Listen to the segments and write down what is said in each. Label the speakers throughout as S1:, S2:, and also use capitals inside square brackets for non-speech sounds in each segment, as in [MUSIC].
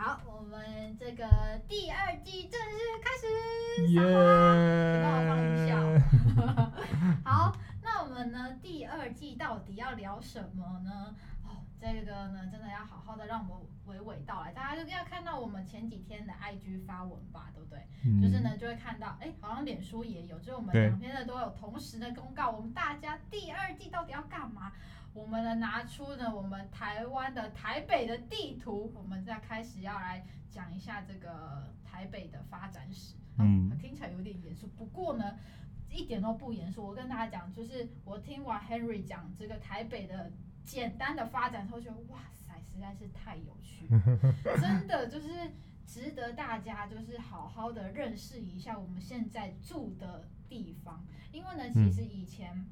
S1: 好，我们这个第二季正式开始。
S2: 耶！
S1: 帮我放音效。[LAUGHS] 好，那我们呢？第二季到底要聊什么呢？哦，这个呢，真的要好好的让我们娓娓道来。大家就要看到我们前几天的 IG 发文吧，对不对？嗯、就是呢，就会看到，哎，好像脸书也有，就是我们两边的都有同时的公告，我们大家第二季到底要干嘛？我们呢拿出呢我们台湾的台北的地图，我们再开始要来讲一下这个台北的发展史。嗯，听起来有点严肃，不过呢一点都不严肃。我跟大家讲，就是我听完 Henry 讲这个台北的简单的发展之后，觉得哇塞，实在是太有趣了，[LAUGHS] 真的就是值得大家就是好好的认识一下我们现在住的地方。因为呢，其实以前。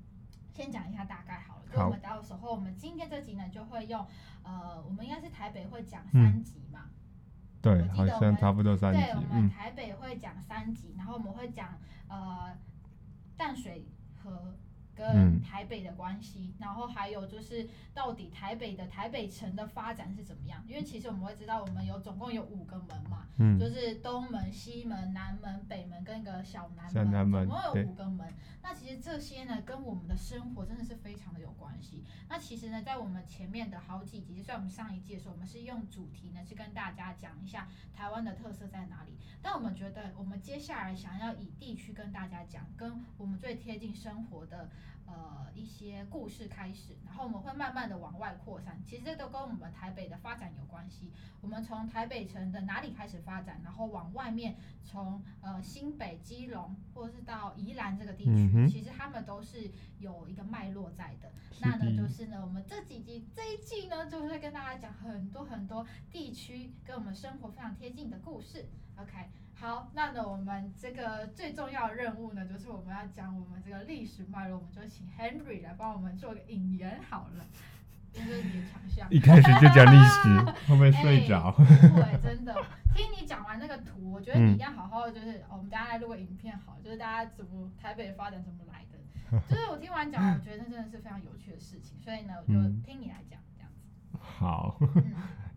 S1: 嗯先讲一下大概好了，就我们到时候我们今天这集呢就会用，呃，我们应该是台北会讲三集嘛，
S2: 嗯、对，好像差不多三集。
S1: 对，我们台北会讲三集，嗯、然后我们会讲呃淡水河。跟台北的关系，嗯、然后还有就是到底台北的台北城的发展是怎么样？因为其实我们会知道，我们有总共有五个门嘛，嗯、就是东门、西门、南门、北门跟一个小南门，南门总共有五个门。那其实这些呢，跟我们的生活真的是非常的有关系。那其实呢，在我们前面的好几集，就算我们上一季的时候，我们是用主题呢，去跟大家讲一下台湾的特色在哪里。但我们觉得，我们接下来想要以地区跟大家讲，跟我们最贴近生活的。呃，一些故事开始，然后我们会慢慢的往外扩散。其实这都跟我们台北的发展有关系。我们从台北城的哪里开始发展，然后往外面从呃新北、基隆，或者是到宜兰这个地区，嗯、其实他们都是有一个脉络在的。那呢，就是呢，我们这几集这一季呢，就会跟大家讲很多很多地区跟我们生活非常贴近的故事。OK。好，那呢，我们这个最重要的任务呢，就是我们要讲我们这个历史脉络，我们就请 Henry 来帮我们做个引言好了，这是你的强项。一开始就讲历史，会不会睡着？不会，真的。听你讲完那个图，我觉得你一定要好好的，就是、嗯哦、我们大家来录个影片好，就是大家怎么台北的发展怎么来的，就是我听完讲，我觉得那真的是非常有趣的事情，所以呢，我就听你来讲。
S2: 好，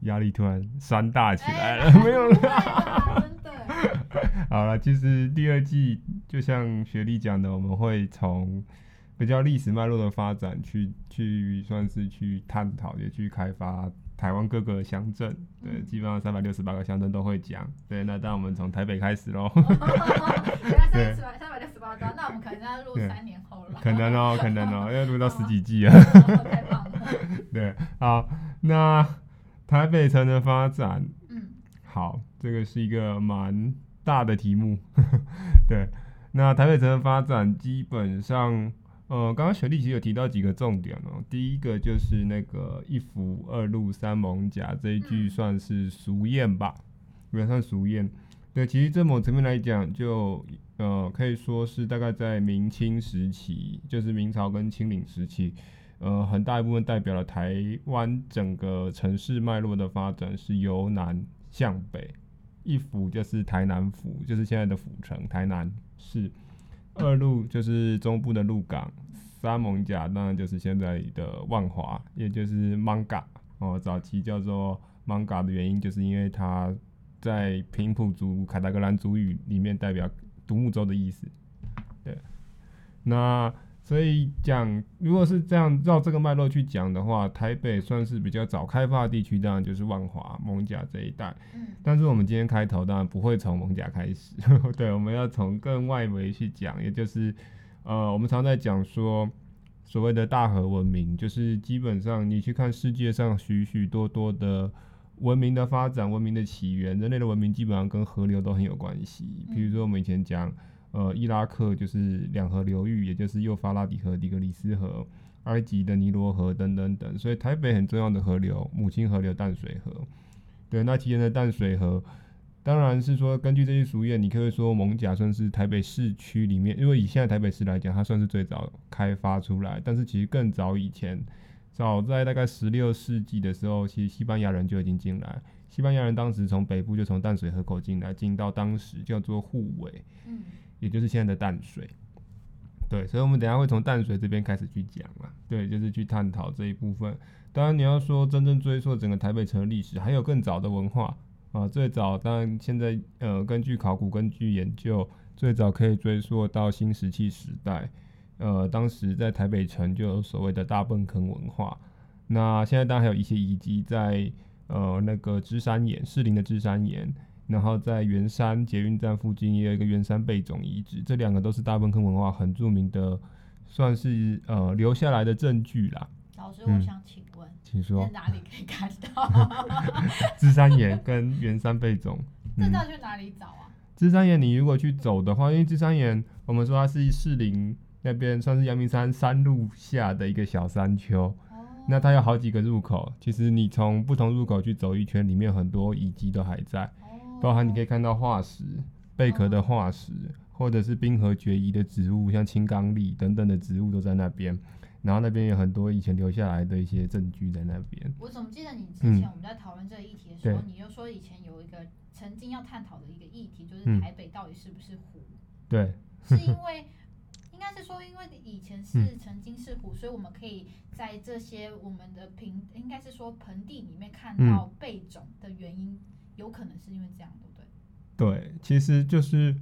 S2: 压、嗯、力突然山大起来了，欸、[LAUGHS] 没有了。[LAUGHS] 好了，其实第二季就像学历讲的，我们会从比较历史脉络的发展去去算是去探讨，也去开发台湾各个乡镇。对，基本上三百六十八个乡镇都会讲。对，那当我们从台北开始喽。[LAUGHS] 对，三百六十八个，那我们可能要录三年后了。可能哦，可能哦，要录到十几季啊。太棒了。对，好，那台北城的发展，嗯，好，这个是一个蛮。大的题目，[LAUGHS] 对，那台北城的发展基本上，呃，刚刚雪莉其实有提到几个重点哦。第一个就是那个一府二路三艋甲这一句算是俗谚吧，也算俗谚。对，其实这某层面来讲，就呃可以说是大概在明清时期，就是明朝跟清领时期，呃，很大一部分代表了台湾整个城市脉络的发展是由南向北。一府就是台南府，就是现在的府城台南市；二路就是中部的鹿港；三艋甲当然就是现在的万华，也就是艋舺哦。早期叫做艋舺的原因，就是因为它在平埔族凯达格兰族语里面代表独木舟的意思。对，那。所以讲，如果是这样绕这个脉络去讲的话，台北算是比较早开发的地区，当然就是万华、艋舺这一带。嗯。但是我们今天开头当然不会从艋舺开始，[LAUGHS] 对，我们要从更外围去讲，也就是，呃，我们常在讲说，所谓的大河文明，就是基本上你去看世界上许许多多的文明的发展、文明的起源，人类的文明基本上跟河流都很有关系。比如说我们以前讲。呃，伊拉克就是两河流域，也就是幼发拉底河、底格里斯河；埃及的尼罗河等等等。所以台北很重要的河流，母亲河流淡水河。对，那提前的淡水河，当然是说根据这些俗谚，你可以说艋舺算是台北市区里面，因为以现在台北市来讲，它算是最早开发出来。但是其实更早以前，早在大概十六世纪的时候，其实西班牙人就已经进来。西班牙人当时从北部就从淡水河口进来，进到当时叫做护尾。嗯。也就是现在的淡水，对，所以我们等下会从淡水这边开始去讲嘛，对，就是去探讨这一部分。当然你要说真正追溯整个台北城的历史，还有更早的文化啊，最早当然现在呃根据考古根据研究，最早可以追溯到新石器时代，呃当时在台北城就有所谓的大坌坑文化。那现在当然还有一些遗迹在呃那个芝山岩，士林的芝山岩。然后在圆山捷运站附近也有一个圆山贝塚遗址，这两个都是大坌坑文化很著名的，算是呃留下来的证据啦。
S1: 老师，我想请问，
S2: 嗯、请说
S1: 在哪里可以看到？[LAUGHS] [LAUGHS]
S2: 芝山岩跟圆山贝塚，
S1: 这要去哪里找啊？
S2: 芝山岩，你如果去走的话，因为芝山岩，我们说它是士林那边算是阳明山山路下的一个小山丘，哦、那它有好几个入口，其实你从不同入口去走一圈，里面很多遗迹都还在。包含你可以看到化石、贝壳的化石，或者是冰河绝遗的植物，像青冈栎等等的植物都在那边。然后那边有很多以前留下来的一些证据在那边。
S1: 我怎么记得你之前我们在讨论这个议题的时候，嗯、你就说以前有一个曾经要探讨的一个议题，就是台北到底是不是湖？
S2: 对，
S1: 是因为应该是说，因为以前是曾经是湖，嗯、所以我们可以在这些我们的平，应该是说盆地里面看到贝种的原因。有可能是因为这样，对不对？
S2: 对，其实就是，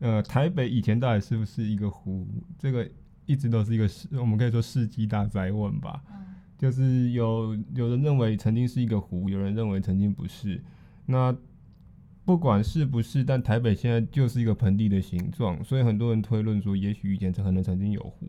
S2: 呃，台北以前到底是不是一个湖？这个一直都是一个世，我们可以说世纪大灾问吧。嗯。就是有有人认为曾经是一个湖，有人认为曾经不是。那不管是不是，但台北现在就是一个盆地的形状，所以很多人推论说，也许以前可能曾经有湖。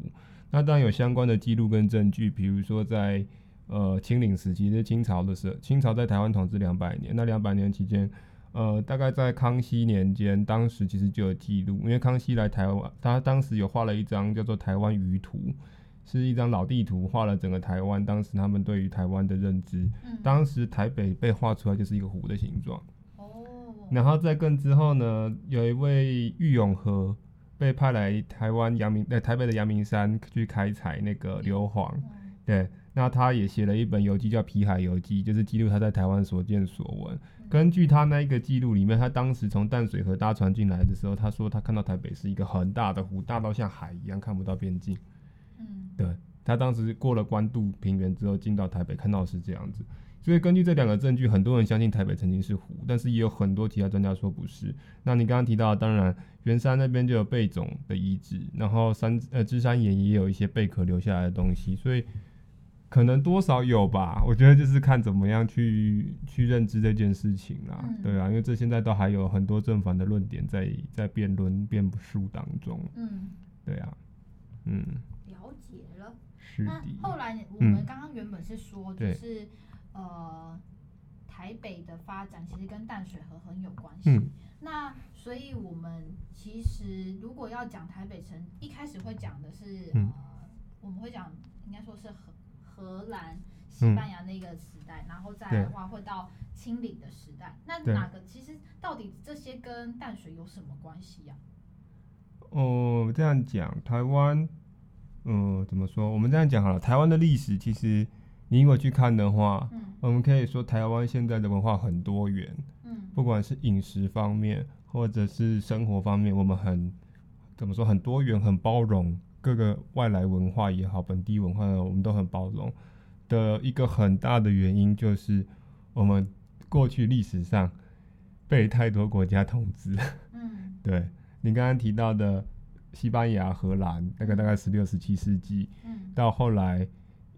S2: 那当然有相关的记录跟证据，比如说在。呃，清领时期是清朝的时候，清朝在台湾统治两百年。那两百年期间，呃，大概在康熙年间，当时其实就有记录，因为康熙来台湾，他当时有画了一张叫做《台湾舆图》，是一张老地图，画了整个台湾。当时他们对于台湾的认知，嗯、当时台北被画出来就是一个湖的形状。哦。然后在更之后呢，有一位郁永河被派来台湾阳明，呃，台北的阳明山去开采那个硫磺，嗯、对。那他也写了一本游记，叫《皮海游记》，就是记录他在台湾所见所闻。根据他那一个记录里面，他当时从淡水河搭船进来的时候，他说他看到台北是一个很大的湖，大到像海一样，看不到边境。嗯，对，他当时过了关渡平原之后进到台北，看到是这样子。所以根据这两个证据，很多人相信台北曾经是湖，但是也有很多其他专家说不是。那你刚刚提到，当然圆山那边就有贝种的遗址，然后山呃芝山岩也有一些贝壳留下来的东西，所以。可能多少有吧，我觉得就是看怎么样去去认知这件事情啦，嗯、对啊，因为这现在都还有很多正反的论点在在辩论辩述当中，嗯，对啊，嗯，
S1: 了解了。
S2: 是的。
S1: 那后来我们刚刚原本是说，就是、呃，台北的发展其实跟淡水河很有关系。嗯、那所以我们其实如果要讲台北城，一开始会讲的是，嗯、呃，我们会讲应该说是荷。荷兰、西班牙那个时代，嗯、然后再来的话会到清领的时代。那哪个其实到底这些跟淡水有什么关系呀、啊？
S2: 哦，这样讲，台湾，嗯、呃，怎么说？我们这样讲好了。台湾的历史其实，你如果去看的话，嗯，我们可以说台湾现在的文化很多元，嗯，不管是饮食方面或者是生活方面，我们很怎么说？很多元，很包容。各个外来文化也好，本地文化我们都很包容的一个很大的原因，就是我们过去历史上被太多国家统治。嗯，[LAUGHS] 对你刚刚提到的西班牙、荷兰，那个大概十六、十七世纪，嗯，到后来，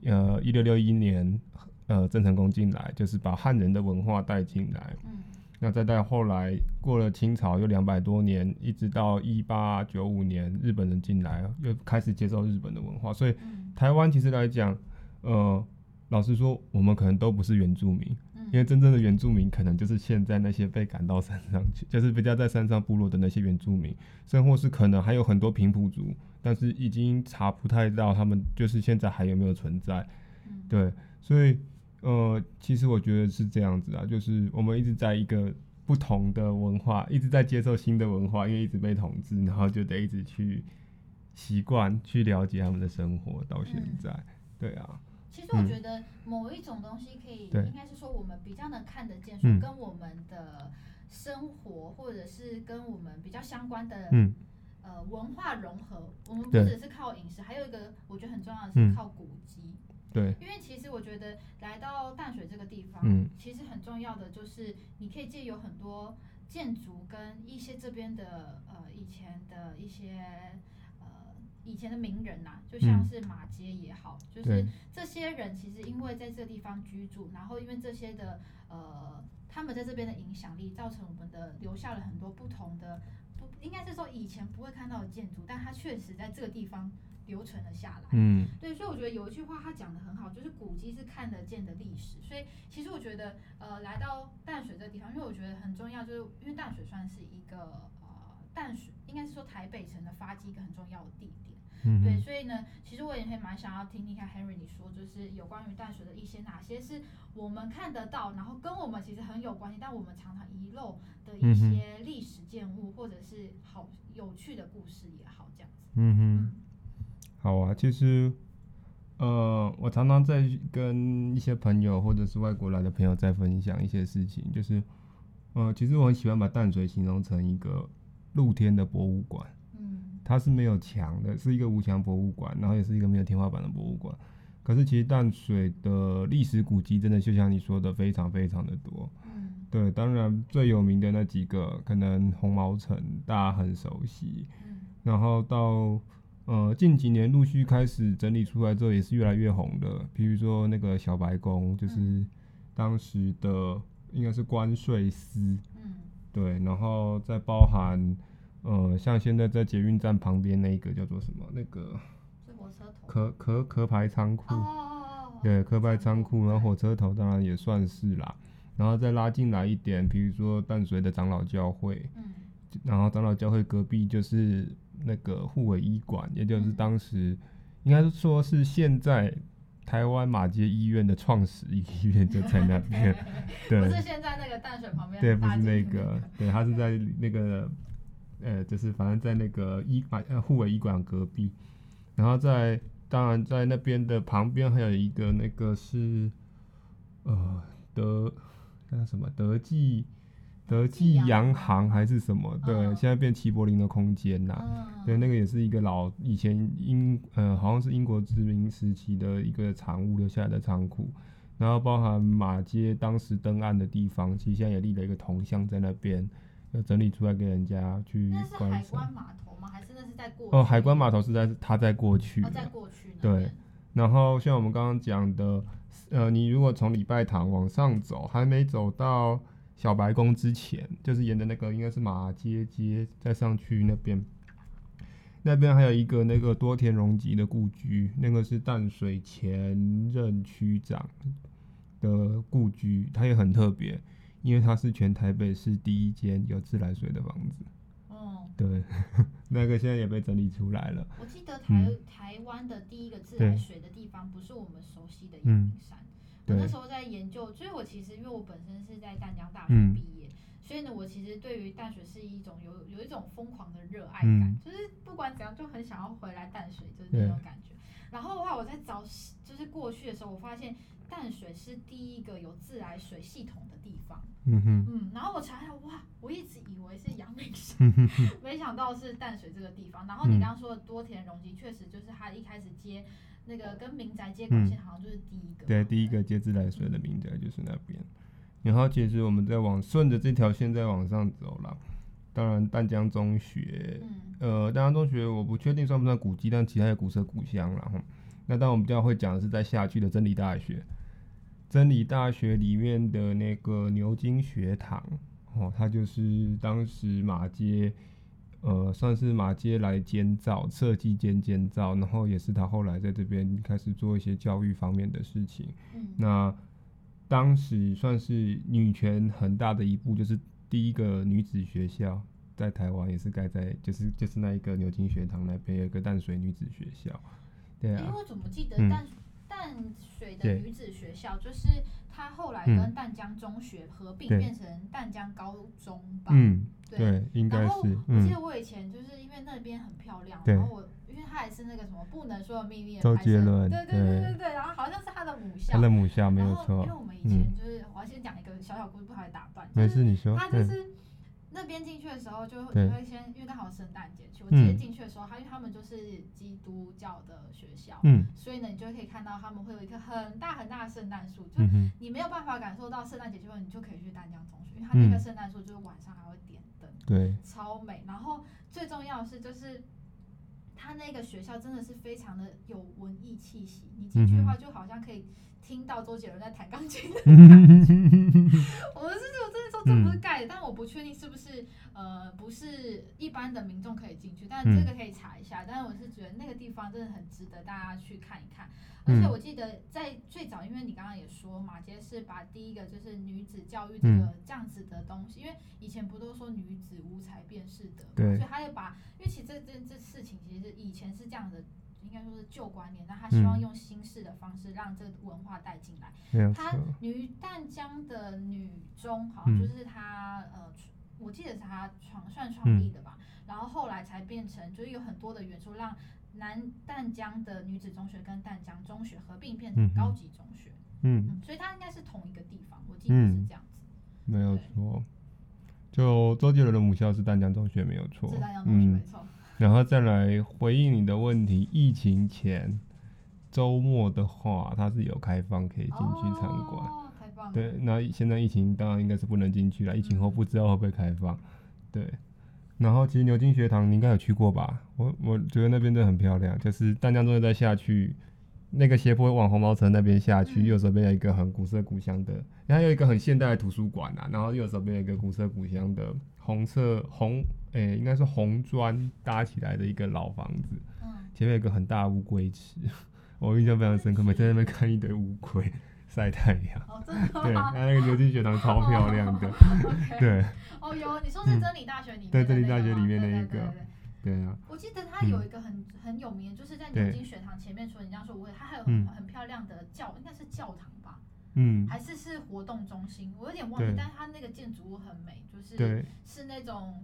S2: 呃，一六六一年，呃，郑成功进来，就是把汉人的文化带进来。嗯。那再到后来，过了清朝又两百多年，一直到一八九五年，日本人进来，又开始接受日本的文化。所以，台湾其实来讲，呃，老实说，我们可能都不是原住民，因为真正的原住民可能就是现在那些被赶到山上去，就是比较在山上部落的那些原住民，甚或是可能还有很多平埔族，但是已经查不太到他们就是现在还有没有存在。对，所以。呃，其实我觉得是这样子啊，就是我们一直在一个不同的文化，一直在接受新的文化，因为一直被统治，然后就得一直去习惯、去了解他们的生活。到现在，嗯、对啊。
S1: 其实我觉得某一种东西可以，嗯、应该是说我们比较能看得见，说跟我们的生活，或者是跟我们比较相关的，嗯，呃文化融合，我们不只是靠饮食，还有一个我觉得很重要的是靠古籍。嗯
S2: 对，
S1: 因为其实我觉得来到淡水这个地方，
S2: 嗯，
S1: 其实很重要的就是你可以借有很多建筑跟一些这边的呃以前的一些呃以前的名人呐、啊，就像是马街也好，嗯、就是这些人其实因为在这个地方居住，然后因为这些的呃他们在这边的影响力，造成我们的留下了很多不同的不应该是说以前不会看到的建筑，但它确实在这个地方。留存了下来，
S2: 嗯，
S1: 对，所以我觉得有一句话他讲的很好，就是古迹是看得见的历史。所以其实我觉得，呃，来到淡水这个地方，因为我觉得很重要，就是因为淡水算是一个呃淡水，应该是说台北城的发迹一个很重要的地点，
S2: 嗯，
S1: 对，所以呢，其实我也会蛮想要听听看 Henry 你说，就是有关于淡水的一些哪些是我们看得到，然后跟我们其实很有关系，但我们常常遗漏的一些历史建物，或者是好有趣的故事也好，这样子，
S2: 嗯哼。嗯。好啊，其实，呃，我常常在跟一些朋友或者是外国来的朋友在分享一些事情，就是，呃，其实我很喜欢把淡水形容成一个露天的博物馆，
S1: 嗯，
S2: 它是没有墙的，是一个无墙博物馆，然后也是一个没有天花板的博物馆。可是其实淡水的历史古迹真的就像你说的，非常非常的多，
S1: 嗯，
S2: 对，当然最有名的那几个，可能红毛城大家很熟悉，
S1: 嗯，
S2: 然后到。呃，近几年陆续开始整理出来之后，也是越来越红的。比如说那个小白宫，就是当时的应该是关税司，
S1: 嗯，
S2: 对，然后再包含呃，像现在在捷运站旁边那个叫做什么？那个
S1: 是火车头，
S2: 壳壳壳牌仓库，
S1: 哦，
S2: 对，壳牌仓库，然后火车头当然也算是啦，然后再拉进来一点，比如说淡水的长老教会，
S1: 嗯，
S2: 然后长老教会隔壁就是。那个护卫医馆，也就是当时应该说是现在台湾马街医院的创始医院 [LAUGHS] 就在那边，[LAUGHS] 对，
S1: 不是现在那个淡水旁边，
S2: 对，不是那个，对，它是在那个，呃，就是反正在那个医馆呃护卫医馆隔壁，然后在当然在那边的旁边还有一个那个是呃德那什么德记。德记洋行还是什么？对，现在变齐柏林的空间呐。对，那个也是一个老以前英呃，好像是英国殖民时期的一个产物留下来的仓库。然后包含马街当时登岸的地方，其实现在也立了一个铜像在那边，要整理出来给人家去观赏。
S1: 那是海关码头吗？还是那是在过？
S2: 哦，海关码头是在它在过去。
S1: 哦，在过去。
S2: 对。然后像我们刚刚讲的，呃，你如果从礼拜堂往上走，还没走到。小白宫之前，就是沿着那个应该是马街街，再上去那边，那边还有一个那个多田荣吉的故居，那个是淡水前任区长的故居，它也很特别，因为它是全台北市第一间有自来水的房子。
S1: 哦，
S2: 对，[LAUGHS] 那个现在也被整理出来了。
S1: 我记得台、嗯、台湾的第一个自来水的地方，不是我们熟悉的阳明山。嗯我那时候在研究，所以我其实因为我本身是在淡江大学毕业，嗯，所以呢，我其实对于淡水是一种有有一种疯狂的热爱感，嗯，就是不管怎样就很想要回来淡水，就是那种感觉。然后的话，我在找就是过去的时候，我发现淡水是第一个有自来水系统的地方。
S2: 嗯哼，
S1: 嗯，然后我查一下，哇，我一直以为是阳明山，[LAUGHS] 没想到是淡水这个地方。然后你刚刚说的多田荣吉，确实就是他一开始接。那个跟民宅接管线好像就是第一个，
S2: 对，第一个接自来水的民宅就是那边。然后其实我们在往顺着这条线再往上走了，当然淡江中学，呃，淡江中学我不确定算不算古迹，但其他也古色古香了哈。那当然我们比较会讲的是在下去的真理大学，真理大学里面的那个牛津学堂，哦，它就是当时马街。呃，算是马街来监造、设计兼监造，然后也是他后来在这边开始做一些教育方面的事情。
S1: 嗯，
S2: 那当时算是女权很大的一步，就是第一个女子学校在台湾也是盖在，就是就是那一个牛津学堂那边有一个淡水女子学校。对啊。因为
S1: 我怎么记得淡、嗯、淡水的女子学校就是她后来跟淡江中学合并变成淡江高中吧？
S2: 嗯。对，
S1: 对，
S2: 应该是。然后
S1: 我记得我以前就是因为那边很漂亮，嗯、然后我因为他也是那个什么不能说的秘密的
S2: 周杰伦，
S1: 对对对对对，然后好像是他的母校，
S2: 他的母校没有错。
S1: 因为我们以前就是、嗯、我要先讲一个小小故事，不好意思打断。
S2: 没事，你说。
S1: 他就是那边进去的时候，就你会先，因为刚好圣诞节去，我直接进去的时候，他因为他们就是基督教的学校，嗯，所以呢，你就可以看到他们会有一棵很大很大的圣诞树，就你没有办法感受到圣诞节气氛，你就可以去丹江中学，因为它那个圣诞树就是晚上还会点灯，对，超美。然后最重要的是，就是他那个学校真的是非常的有文艺气息，你进去的话就好像可以。听到周杰伦在弹钢琴的感觉，[LAUGHS] 我们是我真的说这不是盖的，但我不确定是不是呃不是一般的民众可以进去，但这个可以查一下。但是我是觉得那个地方真的很值得大家去看一看。而且我记得在最早，因为你刚刚也说马杰是把第一个就是女子教育这个这样子的东西，因为以前不都说女子无才便是德嘛，所以他就把，因为其实这这这事情其实以前是这样的。应该说是旧观念，那他希望用新式的方式让这个文化带进来。嗯、他女淡江的女中，好像就是他呃，我记得是他创算创立的吧。嗯、然后后来才变成，就是有很多的元素，让南淡江的女子中学跟淡江中学合并变成高级中学。嗯，嗯，所以它应该是同一个地方，我记得是这样子。
S2: 嗯、没有错，就周杰伦的母校是淡江中学，没有错。
S1: 是淡江中学，没错。嗯
S2: 然后再来回应你的问题，疫情前周末的话，它是有开放可以进去
S1: 参观。放。
S2: 对，那现在疫情当然应该是不能进去了，疫情后不知道会不会开放。对，然后其实牛津学堂你应该有去过吧？我我觉得那边真的很漂亮，就是淡江中学再下去，那个斜坡往红毛城那边下去，右手边有一个很古色古香的，然后有一个很现代的图书馆啊，然后右手边有一个古色古香的红色红。诶、欸，应该是红砖搭起来的一个老房子，嗯、前面有一个很大的乌龟池，[LAUGHS] 我印象非常深刻，每天在那边看一堆乌龟晒太阳。
S1: 哦，真的吗？
S2: 对，它那个牛津学堂超漂亮的。[LAUGHS] 对。哦，
S1: 有，你说是真理大学里面、那个
S2: 嗯？对，真理大学里面那一个。对，啊。
S1: 我记得它有一个很很有名，就是在牛津学堂前面，除了你这样说，我它还有很很漂亮的教，应该是教堂吧？嗯。还是是活动中心？我有点忘记，但是它那个建筑物很美，就是是那种。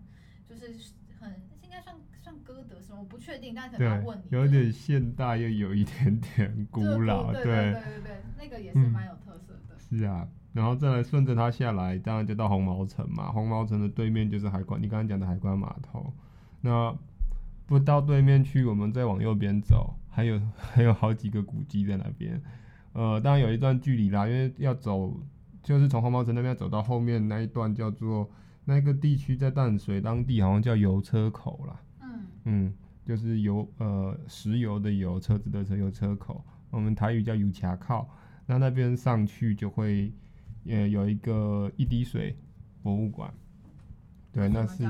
S1: 就是很应该算算歌德什么，我不确定，但是可能要问你。
S2: 有点现代又有一点点 [LAUGHS] 古老，对
S1: 对对对对，那个也是蛮有特色的。
S2: 是啊，然后再来顺着它下来，当然就到红毛城嘛。红毛城的对面就是海关，你刚刚讲的海关码头。那不到对面去，我们再往右边走，还有还有好几个古迹在那边。呃，当然有一段距离啦，因为要走，就是从红毛城那边走到后面那一段叫做。那个地区在淡水当地好像叫油车口啦，嗯嗯，就是油呃石油的油，车子的车油车口，我们台语叫油卡靠。那那边上去就会呃有一个一滴水博物馆，对，那是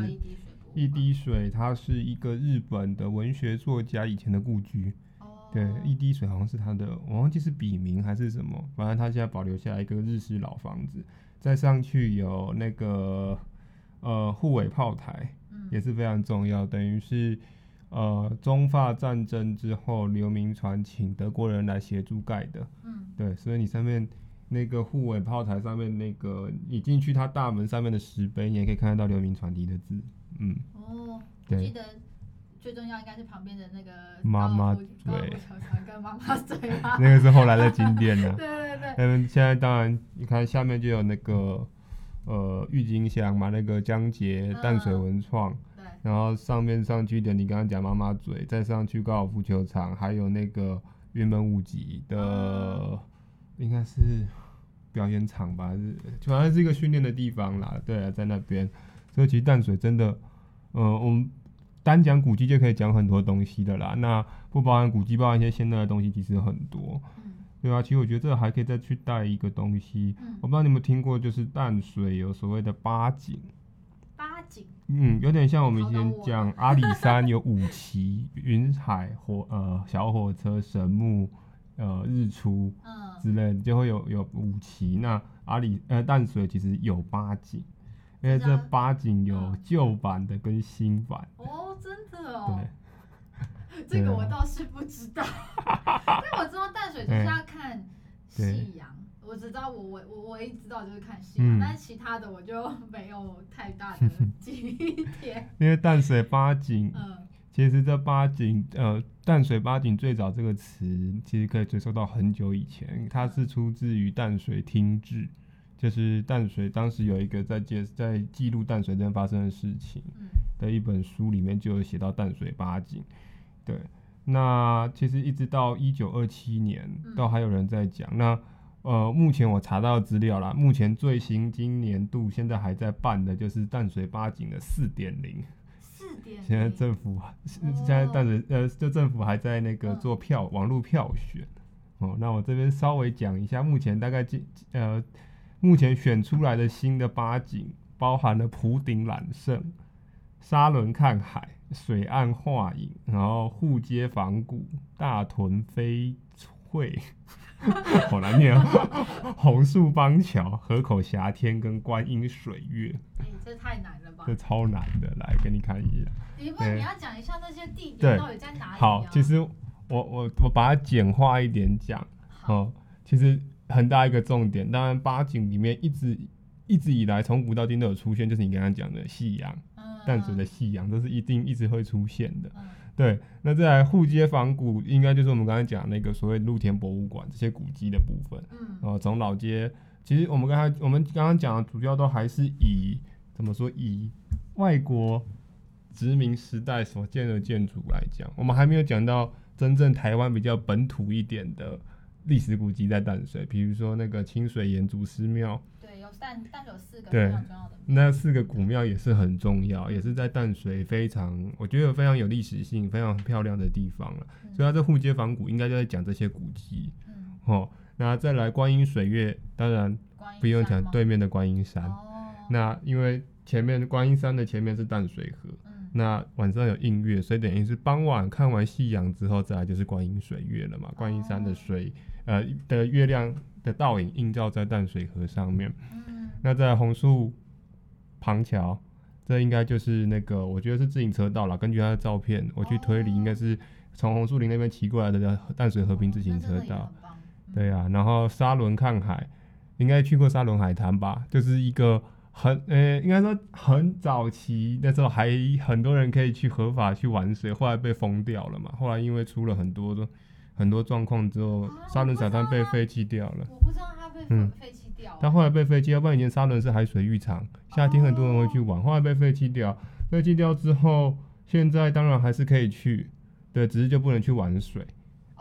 S2: 一滴水，它是一个日本的文学作家以前的故居，对，一滴水好像是他的，我忘记是笔名还是什么，反正他现在保留下来一个日式老房子，再上去有那个。呃，护卫炮台也是非常重要，嗯、等于是呃中法战争之后，刘铭传请德国人来协助盖的。嗯，对，所以你上面那个护卫炮台上面那个，你进去它大门上面的石碑，你也可以看得到刘铭传题的字。嗯，
S1: 哦，对，我记得最重要应该是旁边的那个
S2: 妈妈
S1: 嘴，跟妈妈嘴 [LAUGHS]
S2: 那个是后来的景点了。
S1: 对 [LAUGHS] 对对。
S2: 嗯，现在当然你看下面就有那个。呃，郁金香嘛，那个江杰淡水文创，嗯、然后上面上去的，你刚刚讲妈妈嘴，再上去高尔夫球场，还有那个原本五级的，嗯、应该是表演场吧，是，反正是一个训练的地方啦。对啊，在那边，所以其实淡水真的，呃，我们单讲古迹就可以讲很多东西的啦。那不包含古迹，包含一些现代的东西，其实很多。嗯对啊，其实我觉得这个还可以再去带一个东西，嗯、我不知道你有没有听过，就是淡水有所谓的八景。
S1: 八景。
S2: 嗯，有点像我们以前讲阿里 [LAUGHS] 山有五旗，云海火呃小火车神木呃日出之类的，嗯、就会有有五旗。那阿里呃淡水其实有八景，因为这八景有旧版的跟新版。
S1: 哦，真的哦。
S2: 对。
S1: 这个我倒是不知道，[LAUGHS] 因为我知道淡水就是要看夕阳，我只知道我我我唯一知道就是看夕阳，但是其他的我就没有太大的 [LAUGHS] 记忆点。
S2: 因为淡水八景，嗯，其实这八景，呃，淡水八景最早这个词其实可以追溯到很久以前，它是出自于淡水听志，就是淡水当时有一个在记在记录淡水这边发生的事情的一本书里面就有写到淡水八景，对，那其实一直到一九二七年都还有人在讲。那呃，目前我查到资料啦，目前最新今年度现在还在办的就是淡水八景的四点零。四点现在政府，哦、现在淡水呃，就政府还在那个做票，嗯、网络票选。哦，那我这边稍微讲一下，目前大概今呃，目前选出来的新的八景，包含了普顶揽胜、沙仑看海、水岸画影，然后户街仿古、大屯飞翠，[LAUGHS] 好难念啊！[LAUGHS] 红树邦桥、河口霞天跟观音水月。哎、欸，这太难了吧？这超难的，来给你看一下。
S1: 你不，你要讲一下那些地点到底在哪里、啊？
S2: 好，其实我我我把它简化一点讲。哦，其实很大一个重点，当然八景里面一直一直以来从古到今都有出现，就是你刚刚讲的夕阳，淡水的夕阳，这是一定一直会出现的。嗯、对，那再来户街仿古，应该就是我们刚才讲那个所谓露天博物馆这些古迹的部分。嗯，哦，从老街，其实我们刚才我们刚刚讲的主要都还是以怎么说以外国。殖民时代所建的建筑来讲，我们还没有讲到真正台湾比较本土一点的历史古迹在淡水，比如说那个清水岩祖师庙。
S1: 对，有淡淡水有四个
S2: 非常重要的。那四个古庙也是很重要，也是在淡水非常，我觉得非常有历史性、非常漂亮的地方了。嗯、所以它这户街仿古应该就在讲这些古迹。嗯。哦，那再来观音水月，当然不用讲对面的观音山。哦。那因为前面观音山的前面是淡水河。那晚上有映月，所以等于是傍晚看完夕阳之后，再来就是观音水月了嘛。观音山的水，呃的月亮的倒影映照在淡水河上面。那在红树旁桥，这应该就是那个，我觉得是自行车道了。根据他的照片，我去推理，应该是从红树林那边骑过来的淡水和平自行车道。对呀、啊，然后沙仑看海，应该去过沙仑海滩吧？就是一个。很呃、欸，应该说很早期那时候还很多人可以去合法去玩水，后来被封掉了嘛。后来因为出了很多的很多状况之后，沙仑海滩被废弃掉了。
S1: 我不知道它被废弃掉。
S2: 但后来被废弃，要不然以前沙仑是海水浴场，夏天很多人会去玩。后来被废弃掉，废弃掉之后，现在当然还是可以去，对，只是就不能去玩水。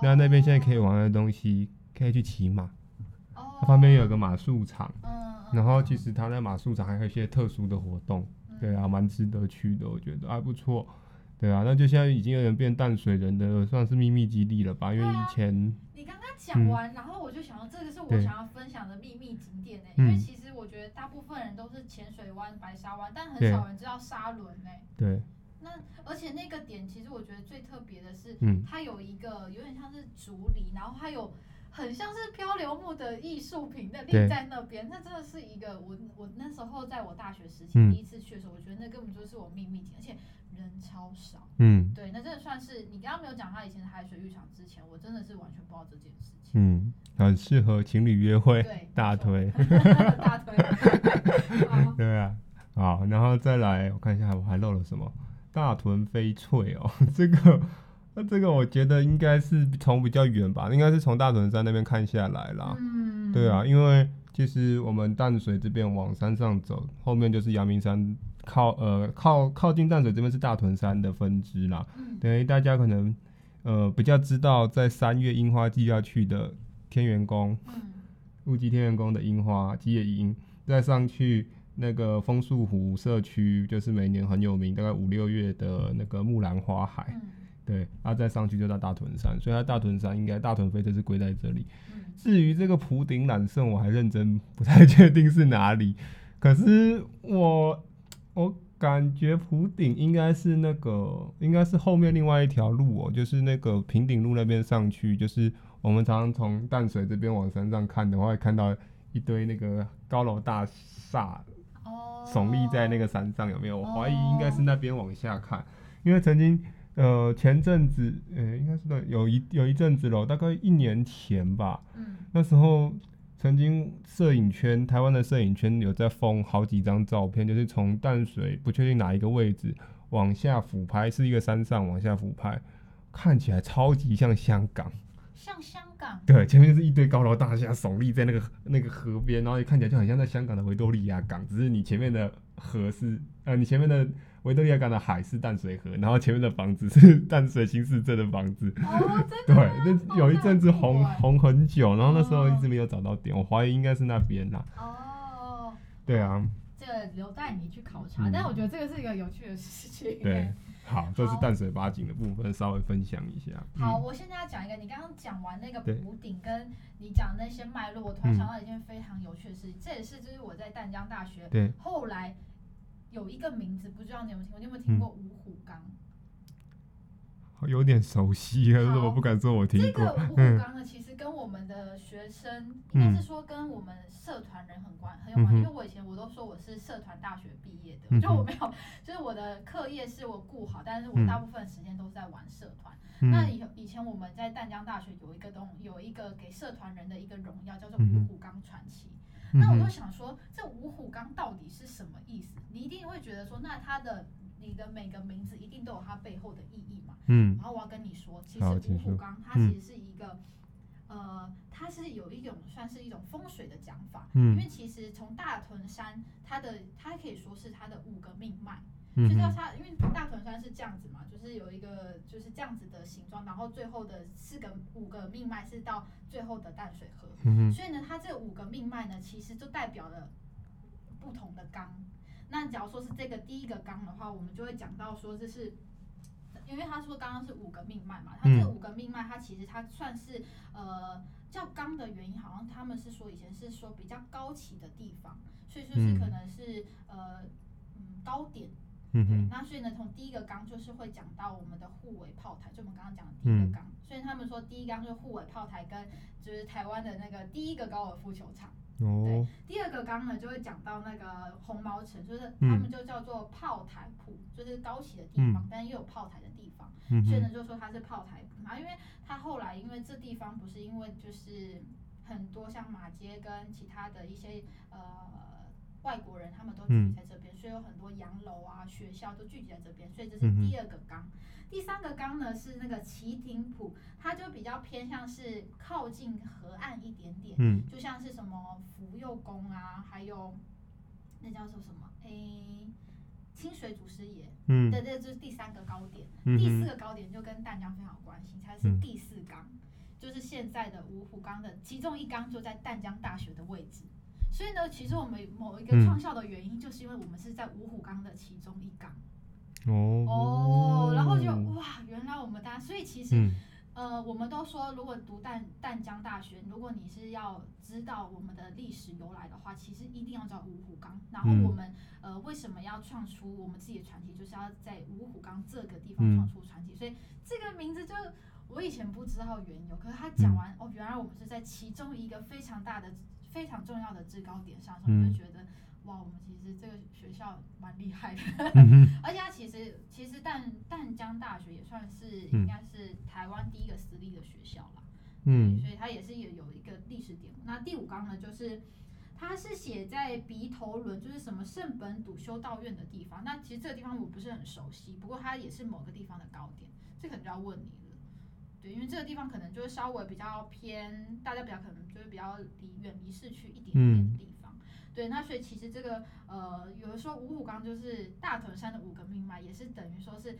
S2: 那那边现在可以玩的东西，可以去骑马，它旁边有个马术场。然后其实它在马术场还有一些特殊的活动，对啊，蛮值得去的，我觉得还不错，对啊，那就现在已经有点变淡水人的算是秘密基地了吧？因为以前
S1: 你刚刚讲完，然后我就想到这个是我想要分享的秘密景点呢，因为其实我觉得大部分人都是浅水湾、白沙湾，但很少人知道沙仑呢。
S2: 对。
S1: 那而且那个点其实我觉得最特别的是，它有一个有点像是竹篱，然后它有。很像是漂流木的艺术品，的立在那边，那真的是一个我我那时候在我大学时期第一次去的时候，我觉得那根本就是我秘密景，而且人超少。嗯，对，那真的算是你刚刚没有讲他以前的海水浴场之前，我真的是完全不知道这件事情。
S2: 嗯，很适合情侣约会，[LAUGHS] 对，[LAUGHS] 大推，
S1: 大推。
S2: 对啊，好，然后再来我看一下我还漏了什么，大屯飞翠哦，[LAUGHS] 这个。那这个我觉得应该是从比较远吧，应该是从大屯山那边看下来啦。嗯，对啊，因为其实我们淡水这边往山上走，后面就是阳明山靠，呃靠靠近淡水这边是大屯山的分支啦。嗯，等于大家可能呃比较知道，在三月樱花季要去的天元宫，雾季天元宫的樱花基野樱，再上去那个枫树湖社区，就是每年很有名，大概五六月的那个木兰花海。嗯对，啊，再上去就到大屯山，所以它大屯山应该大屯飞车是归在这里。至于这个普顶揽胜，我还认真不太 [LAUGHS] 确定是哪里。可是我我感觉普顶应该是那个，应该是后面另外一条路哦，就是那个平顶路那边上去，就是我们常常从淡水这边往山上看的话，会看到一堆那个高楼大厦耸立在那个山上，有没有？我怀疑应该是那边往下看，因为曾经。呃，前阵子，呃、欸，应该是有一有一阵子了，大概一年前吧。嗯。那时候，曾经摄影圈，台湾的摄影圈有在封好几张照片，就是从淡水不确定哪一个位置往下俯拍，是一个山上往下俯拍，看起来超级像香港。
S1: 像香港。港。
S2: 对，[LAUGHS] 前面就是一堆高楼大厦耸立在那个那个河边，然后看起来就很像在香港的维多利亚港，只是你前面的河是呃，你前面的维多利亚港的海是淡水河，然后前面的房子是淡水新市镇的房子。
S1: 哦，真的。
S2: 对，那有一阵子红红很久，然后那时候一直没有找到点，我怀疑应该是那边啦。
S1: 哦。
S2: 对啊。
S1: 这个留待你去考察，嗯、但我觉得这个是一个有趣的事情。
S2: 对。好，这是淡水八景的部分，稍微分享一下。
S1: 好，我现在要讲一个，你刚刚讲完那个埔顶，跟你讲那些脉络，我突然想到一件非常有趣的事情，这也是就是我在淡江大学，对，后来有一个名字，不知道你有没有听过？你有没有听过五虎岗？
S2: 有点熟悉，可是我不敢说我听过。
S1: 这个五虎岗呢，其实跟我们的学生，应该是说跟我们社团人很关很有关系，因为我以前我都说我是社团大学毕业的，就我没有，就是我的课业是我顾好，但是我大部分时间都是在玩社团。那以以前我们在淡江大学有一个东，有一个给社团人的一个荣耀，叫做五虎岗传奇。那我就想说，这五虎纲到底是什么意思？你一定会觉得说，那它的。你的每个名字一定都有它背后的意义嘛？嗯，然后我要跟你说，其实五虎纲它其实是一个，呃，它是有一种算是一种风水的讲法，嗯，因为其实从大屯山它的它可以说是它的五个命脉，嗯，就叫它，因为大屯山是这样子嘛，就是有一个就是这样子的形状，然后最后的四个五个命脉是到最后的淡水河，嗯，所以呢，它这五个命脉呢，其实就代表了不同的纲。那假如说是这个第一个纲的话，我们就会讲到说，这是因为他说刚刚是五个命脉嘛，他这五个命脉，它其实它算是呃叫刚的原因，好像他们是说以前是说比较高起的地方，所以说是可能是呃嗯高点，对，那所以呢，从第一个缸就是会讲到我们的护尾炮台，就我们刚刚讲的第一个缸，所以他们说第一缸就是护尾炮台跟就是台湾的那个第一个高尔夫球场。Oh. 对，第二个缸呢就会讲到那个红毛城，就是他们就叫做炮台埔，就是高起的地方，嗯、但又有炮台的地方，嗯、所以呢就说它是炮台埔。然后因为它后来因为这地方不是因为就是很多像马街跟其他的一些呃外国人他们都聚集在这边，嗯、所以有很多洋楼啊学校都聚集在这边，所以这是第二个缸。嗯第三个缸呢是那个旗亭埔，它就比较偏向是靠近河岸一点点，嗯，就像是什么福佑宫啊，还有那叫做什么，诶、欸，清水祖师爷，嗯，对，这就是第三个高点。嗯、第四个高点就跟淡江非常有关系，它是第四缸，嗯、就是现在的五虎缸的其中一缸就在淡江大学的位置。所以呢，其实我们某一个创校的原因，就是因为我们是在五虎岗的其中一岗。哦，oh, 然后就哇，原来我们大，所以其实，嗯、呃，我们都说，如果读淡淡江大学，如果你是要知道我们的历史由来的话，其实一定要找五虎岗。然后我们，嗯、呃，为什么要创出我们自己的传奇，就是要在五虎岗这个地方创出传奇。嗯、所以这个名字就我以前不知道缘由，可是他讲完，嗯、哦，原来我们是在其中一个非常大的、非常重要的制高点上，所以我就觉得。哇，我们其实这个学校蛮厉害的，嗯、[LAUGHS] 而且它其实其实淡淡江大学也算是应该是台湾第一个私立的学校了，嗯，所以它也是有有一个历史典故。那第五纲呢，就是它是写在鼻头轮，就是什么圣本笃修道院的地方。那其实这个地方我不是很熟悉，不过它也是某个地方的高点，这可能就要问你了，对，因为这个地方可能就是稍微比较偏，大家比较可能就是比较离远离市区一点点的地方。嗯对，那所以其实这个呃，有的说五虎岗就是大屯山的五个命脉，也是等于说是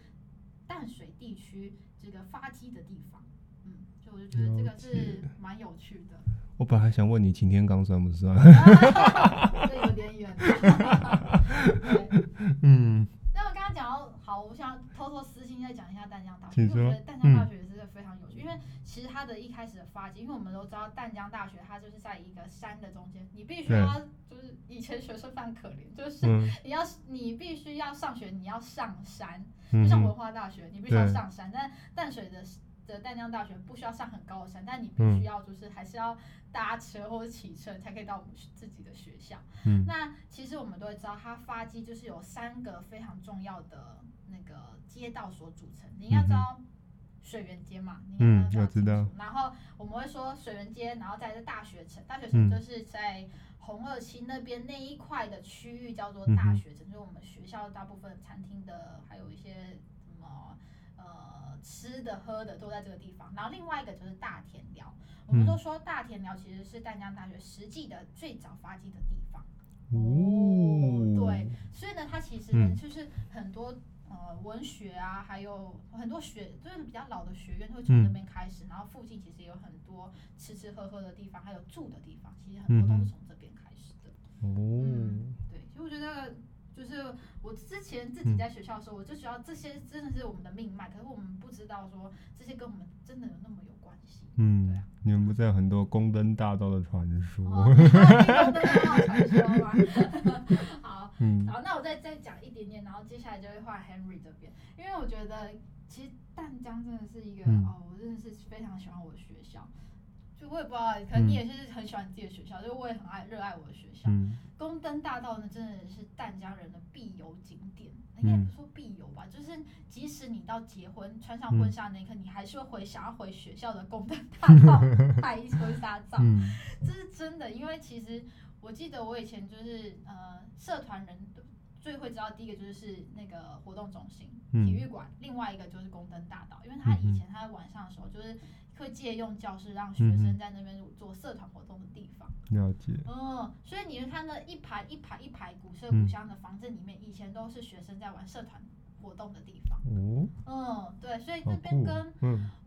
S1: 淡水地区这个发迹的地方。嗯，所以我就觉得这个是蛮有趣的。
S2: 我本来还想问你擎天岗算不算？[LAUGHS]
S1: 这有点远。[LAUGHS] 嗯。那我刚刚讲到，好，我想偷偷私心再讲一下淡江大学，因为我觉得淡江大学非常有趣，嗯、因为其实它的一开始的发迹，因为我们都知道淡江大学它就是在一个山的中间，你必须要就是。以前学生非常可怜，就是你要你必须要上学，你要上山，就像文化大学，你必须要上山。但淡水的的淡江大学不需要上很高的山，但你必须要就是还是要搭车或者骑车才可以到我们自己的学校。那其实我们都会知道，它发迹就是有三个非常重要的那个街道所组成。你应该知道水源街嘛？你应该知道。然后我们会说水源街，然后再是大学城，大学城就是在。红二期那边那一块的区域叫做大学城，嗯、就是我们学校大部分餐厅的，还有一些什么呃吃的喝的都在这个地方。然后另外一个就是大田寮，我们都说大田寮其实是淡江大学实际的最早发迹的地方。
S2: 哦，
S1: 对，所以呢，它其实呢就是很多。呃，文学啊，还有很多学，就是比较老的学院会从那边开始，嗯、然后附近其实也有很多吃吃喝喝的地方，还有住的地方，其实很多都是从这边开始的。
S2: 哦、
S1: 嗯，对，其实我觉得就是我之前自己在学校的时候，嗯、我就觉得这些真的是我们的命脉，可是我们不知道说这些跟我们真的有那么有关系。
S2: 嗯，
S1: 对啊。
S2: 你们不是有很多宫灯大道的传说？
S1: 宫灯大道传说吗？[LAUGHS] 好，
S2: 嗯，
S1: 好，那我再再讲一点点，然后接下来就会换 Henry 这边，因为我觉得其实淡江真的是一个、嗯、哦，我真的是非常喜欢我的学校。就我也不知道，可能你也是很喜欢你自己的学校，嗯、就我也很爱热爱我的学校。嗯、宫灯大道呢，真的是淡江人的必游景点，应该不说必游吧，就是即使你到结婚穿上婚纱那一刻，嗯、你还是会回想要回学校的宫灯大道 [LAUGHS] 拍一婚纱照，嗯、[LAUGHS] 这是真的。因为其实我记得我以前就是呃社团人最会知道第一个就是那个活动中心、嗯、体育馆，另外一个就是宫灯大道，因为他以前他在晚上的时候就是。会借用教室，让学生在那边做社团活动的地方。
S2: 了解。
S1: 嗯，所以你看到一排一排一排古色古香的房子里面，以前都是学生在玩社团活动的地方。
S2: 哦。
S1: 嗯，对，所以这边跟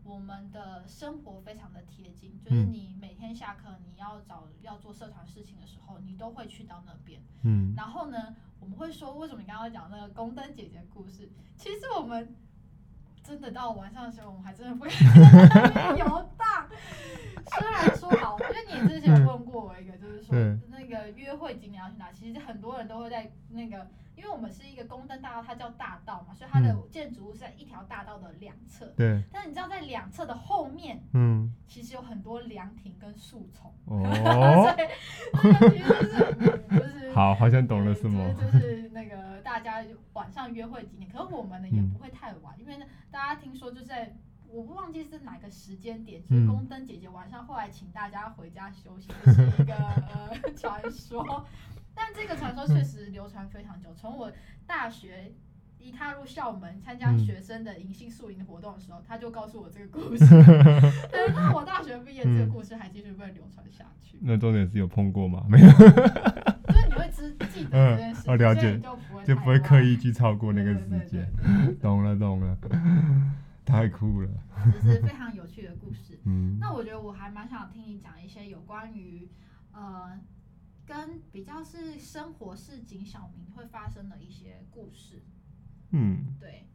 S1: 我们的生活非常的贴近，就是你每天下课你要找要做社团事情的时候，你都会去到那边。嗯。然后呢，我们会说，为什么你刚刚讲那个宫灯姐姐的故事？其实我们。真的到晚上的时候，我们还真的不敢 [LAUGHS] 游荡。[LAUGHS] 虽然说好，因为你之前有问过我一个，就是说那个约会景点要去哪？其实很多人都会在那个，因为我们是一个宫灯大道，它叫大道嘛，所以它的建筑物是在一条大道的两侧。对。但是你知道，在两侧的后面，嗯，其实有很多凉亭跟树丛。哦。[LAUGHS] 所以，其 [LAUGHS] 实就是就是。
S2: 好，好像懂了什么。
S1: 就是 [LAUGHS] 那个。大家晚上约会景点，可是我们呢也不会太晚，嗯、因为呢，大家听说就在我不忘记是哪个时间点，就是宫灯姐姐晚上后来请大家回家休息，这、嗯、是一个呃传说。但这个传说确实流传非常久，从我大学一踏入校门参加学生的迎新宿营活动的时候，他就告诉我这个故事。[LAUGHS] 等到我大学毕业，这个故事还继续被流传下去。
S2: 那重点是有碰过吗？[LAUGHS] 没有。
S1: 记得这件事，嗯，了解，就不会
S2: 就不会刻意去超过那个时间。懂了，懂了，[LAUGHS] 太酷了。
S1: 这是非常有趣的故事。嗯，那我觉得我还蛮想听你讲一些有关于呃，跟比较是生活市井小民会发生的一些故事。
S2: 嗯，
S1: 对。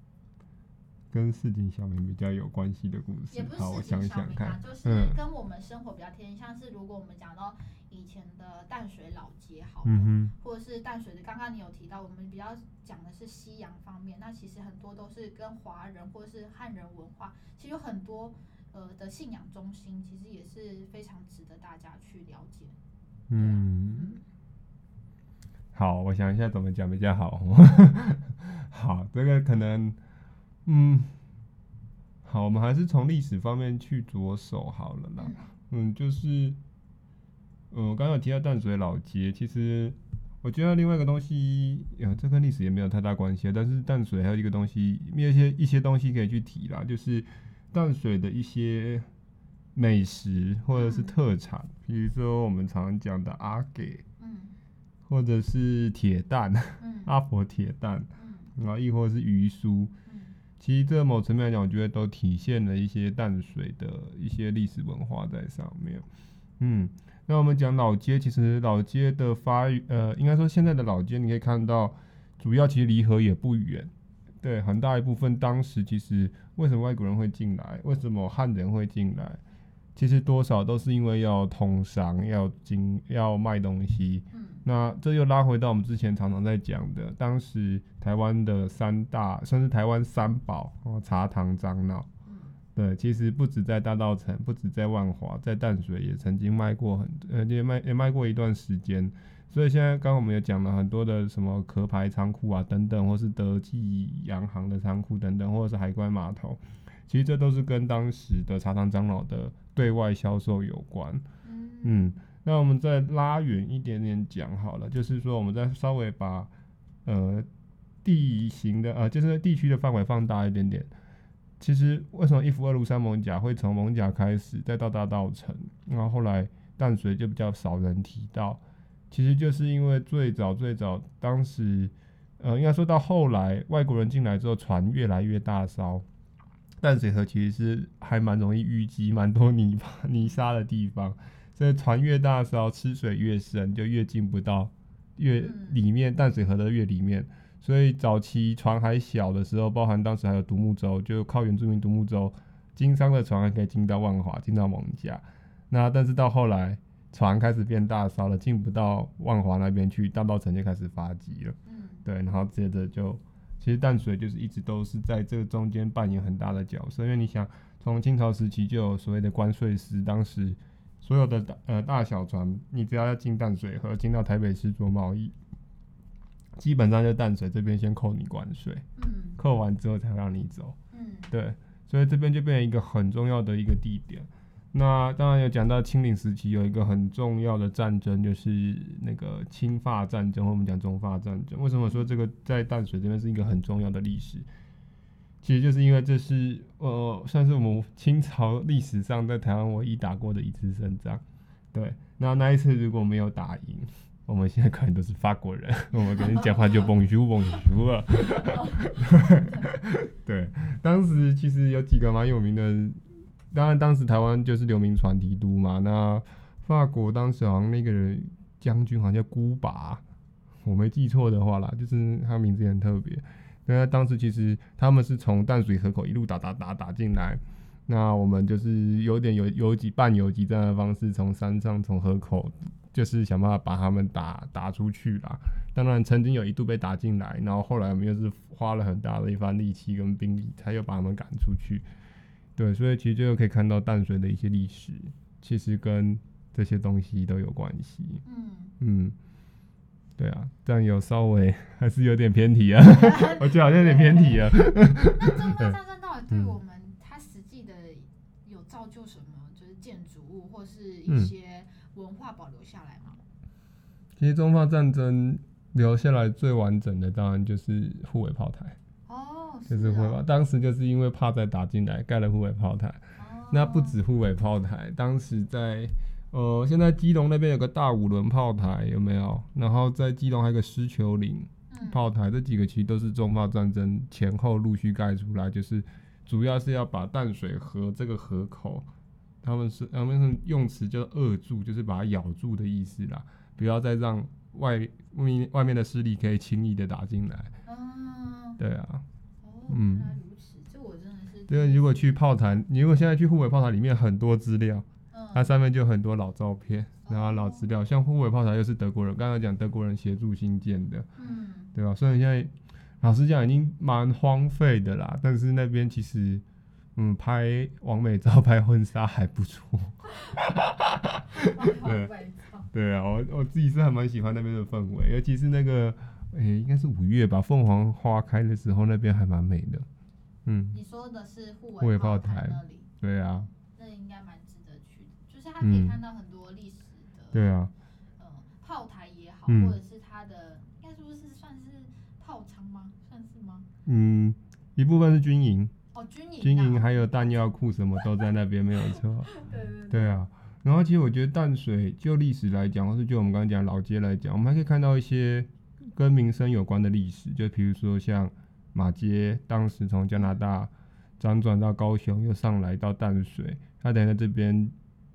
S2: 跟市井小民比较有关系的故事，也不好，我想想看，
S1: 就是跟我们生活比较贴近，嗯、像是如果我们讲到以前的淡水老街，好了，嗯、哼或者是淡水的，刚刚你有提到，我们比较讲的是西洋方面，那其实很多都是跟华人或者是汉人文化，其实有很多呃的信仰中心，其实也是非常值得大家去了解。
S2: 嗯，好，我想一下怎么讲比较好。[LAUGHS] 好，这个可能。嗯，好，我们还是从历史方面去着手好了啦。嗯，就是，嗯，我刚刚有提到淡水老街，其实我觉得另外一个东西，呃，这跟历史也没有太大关系，但是淡水还有一个东西，有一些一些东西可以去提啦，就是淡水的一些美食或者是特产，比如说我们常讲的阿给，嗯，或者是铁蛋，嗯，[LAUGHS] 阿婆铁蛋，嗯，然后亦或是鱼酥。其实这某层面来讲，我觉得都体现了一些淡水的一些历史文化在上面。嗯，那我们讲老街，其实老街的发育，呃，应该说现在的老街，你可以看到，主要其实离河也不远。对，很大一部分当时其实为什么外国人会进来，为什么汉人会进来，其实多少都是因为要通商，要经，要卖东西。嗯那这又拉回到我们之前常常在讲的，当时台湾的三大，算是台湾三宝哦，茶糖樟脑。对，其实不止在大稻城，不止在万华，在淡水也曾经卖过很，呃，也卖也卖过一段时间。所以现在刚刚我们也讲了很多的什么壳牌仓库啊等等，或是德记洋行的仓库等等，或者是海关码头，其实这都是跟当时的茶糖樟脑的对外销售有关。嗯。那我们再拉远一点点讲好了，就是说我们再稍微把呃地形的呃就是地区的范围放大一点点。其实为什么一府二路三艋甲会从艋舺开始，再到大道城，然后后来淡水就比较少人提到，其实就是因为最早最早当时，呃，应该说到后来外国人进来之后，船越来越大艘，淡水河其实是还蛮容易淤积，[LAUGHS] 蛮多泥巴 [LAUGHS] 泥沙的地方，所以船越大时候，吃水越深，就越进不到越里面，淡水河的越里面。所以早期船还小的时候，包含当时还有独木舟，就靠原住民独木舟，经商的船还可以进到万华，进到艋舺。那但是到后来，船开始变大艘了，进不到万华那边去，大稻埕就开始发迹了。嗯，对，然后接着就，其实淡水就是一直都是在这个中间扮演很大的角色，因为你想，从清朝时期就有所谓的关税司，当时所有的大呃大小船，你只要要进淡水河，进到台北市做贸易。基本上就淡水这边先扣你关税，嗯，扣完之后才让你走，嗯，对，所以这边就变成一个很重要的一个地点。那当然有讲到清领时期有一个很重要的战争，就是那个清法战争，或我们讲中法战争。为什么说这个在淡水这边是一个很重要的历史？其实就是因为这是呃，算是我们清朝历史上在台湾唯一打过的一次胜仗。对，那那一次如果没有打赢。我们现在可能都是法国人，我们跟你讲话就蹦咻蹦咻了。[LAUGHS] [LAUGHS] 对，当时其实有几个蛮有名的，当然当时台湾就是流民船提督嘛。那法国当时好像那个人将军好像叫孤拔，我没记错的话啦，就是他名字也很特别。那当时其实他们是从淡水河口一路打打打打进来，那我们就是有点有游击半游击战的方式，从山上从河口。就是想办法把他们打打出去啦。当然，曾经有一度被打进来，然后后来我们又是花了很大的一番力气跟兵力，才又把他们赶出去。对，所以其实就可以看到淡水的一些历史，其实跟这些东西都有关系。嗯嗯，对啊，这样有稍微还是有点偏题啊，[LAUGHS] 我觉得好像有点偏题啊。
S1: 那中法战争到底对我们，它实际的有造就什么？就是建筑物或是一些、嗯。文化保留下来吗？
S2: 其实中法战争留下来最完整的，当然就是护卫炮台。
S1: 哦，
S2: 就是护尾炮，当时就是因为怕再打进来，盖了护尾炮台。哦。那不止护尾炮台，当时在呃，现在基隆那边有个大五轮炮台，有没有？然后在基隆还有个狮球岭炮台，嗯，这几个其实都是中法战争前后陆续盖出来，就是主要是要把淡水河这个河口。他们是他们是用词叫扼住，就是把它咬住的意思啦，不要再让外外面外面的势力可以轻易的打进来。啊，对啊，
S1: 哦，嗯，原来如此，这我真的是。
S2: 对，如果去炮台，你如果现在去护尾炮台里面很多资料，嗯，它上面就很多老照片，然后老资料，像护尾炮台又是德国人，刚刚讲德国人协助新建的，嗯，对吧？虽然现在老实讲已经蛮荒废的啦，但是那边其实。嗯，拍完美照、拍婚纱还不错。[LAUGHS] 对，对啊，我我自己是还蛮喜欢那边的氛围，尤其是那个，诶、欸，应该是五月吧，凤凰花开的时候，那边还蛮美的。嗯，
S1: 你说的是护尾炮台那里？
S2: 对啊，
S1: 那应该蛮值得去的，就是它可以看到很多历史的。
S2: 对啊，
S1: 呃，炮台也好，或者是它的，应该说是算是炮仓吗？算是吗？
S2: 嗯，一部分是军营。哦军营还有弹药库，什么都在那边，没有错。[LAUGHS] 对对对。对啊，然后其实我觉得淡水就历史来讲，或是就我们刚刚讲老街来讲，我们还可以看到一些跟民生有关的历史，就比如说像马街，当时从加拿大辗转到高雄，又上来到淡水，他等于在这边，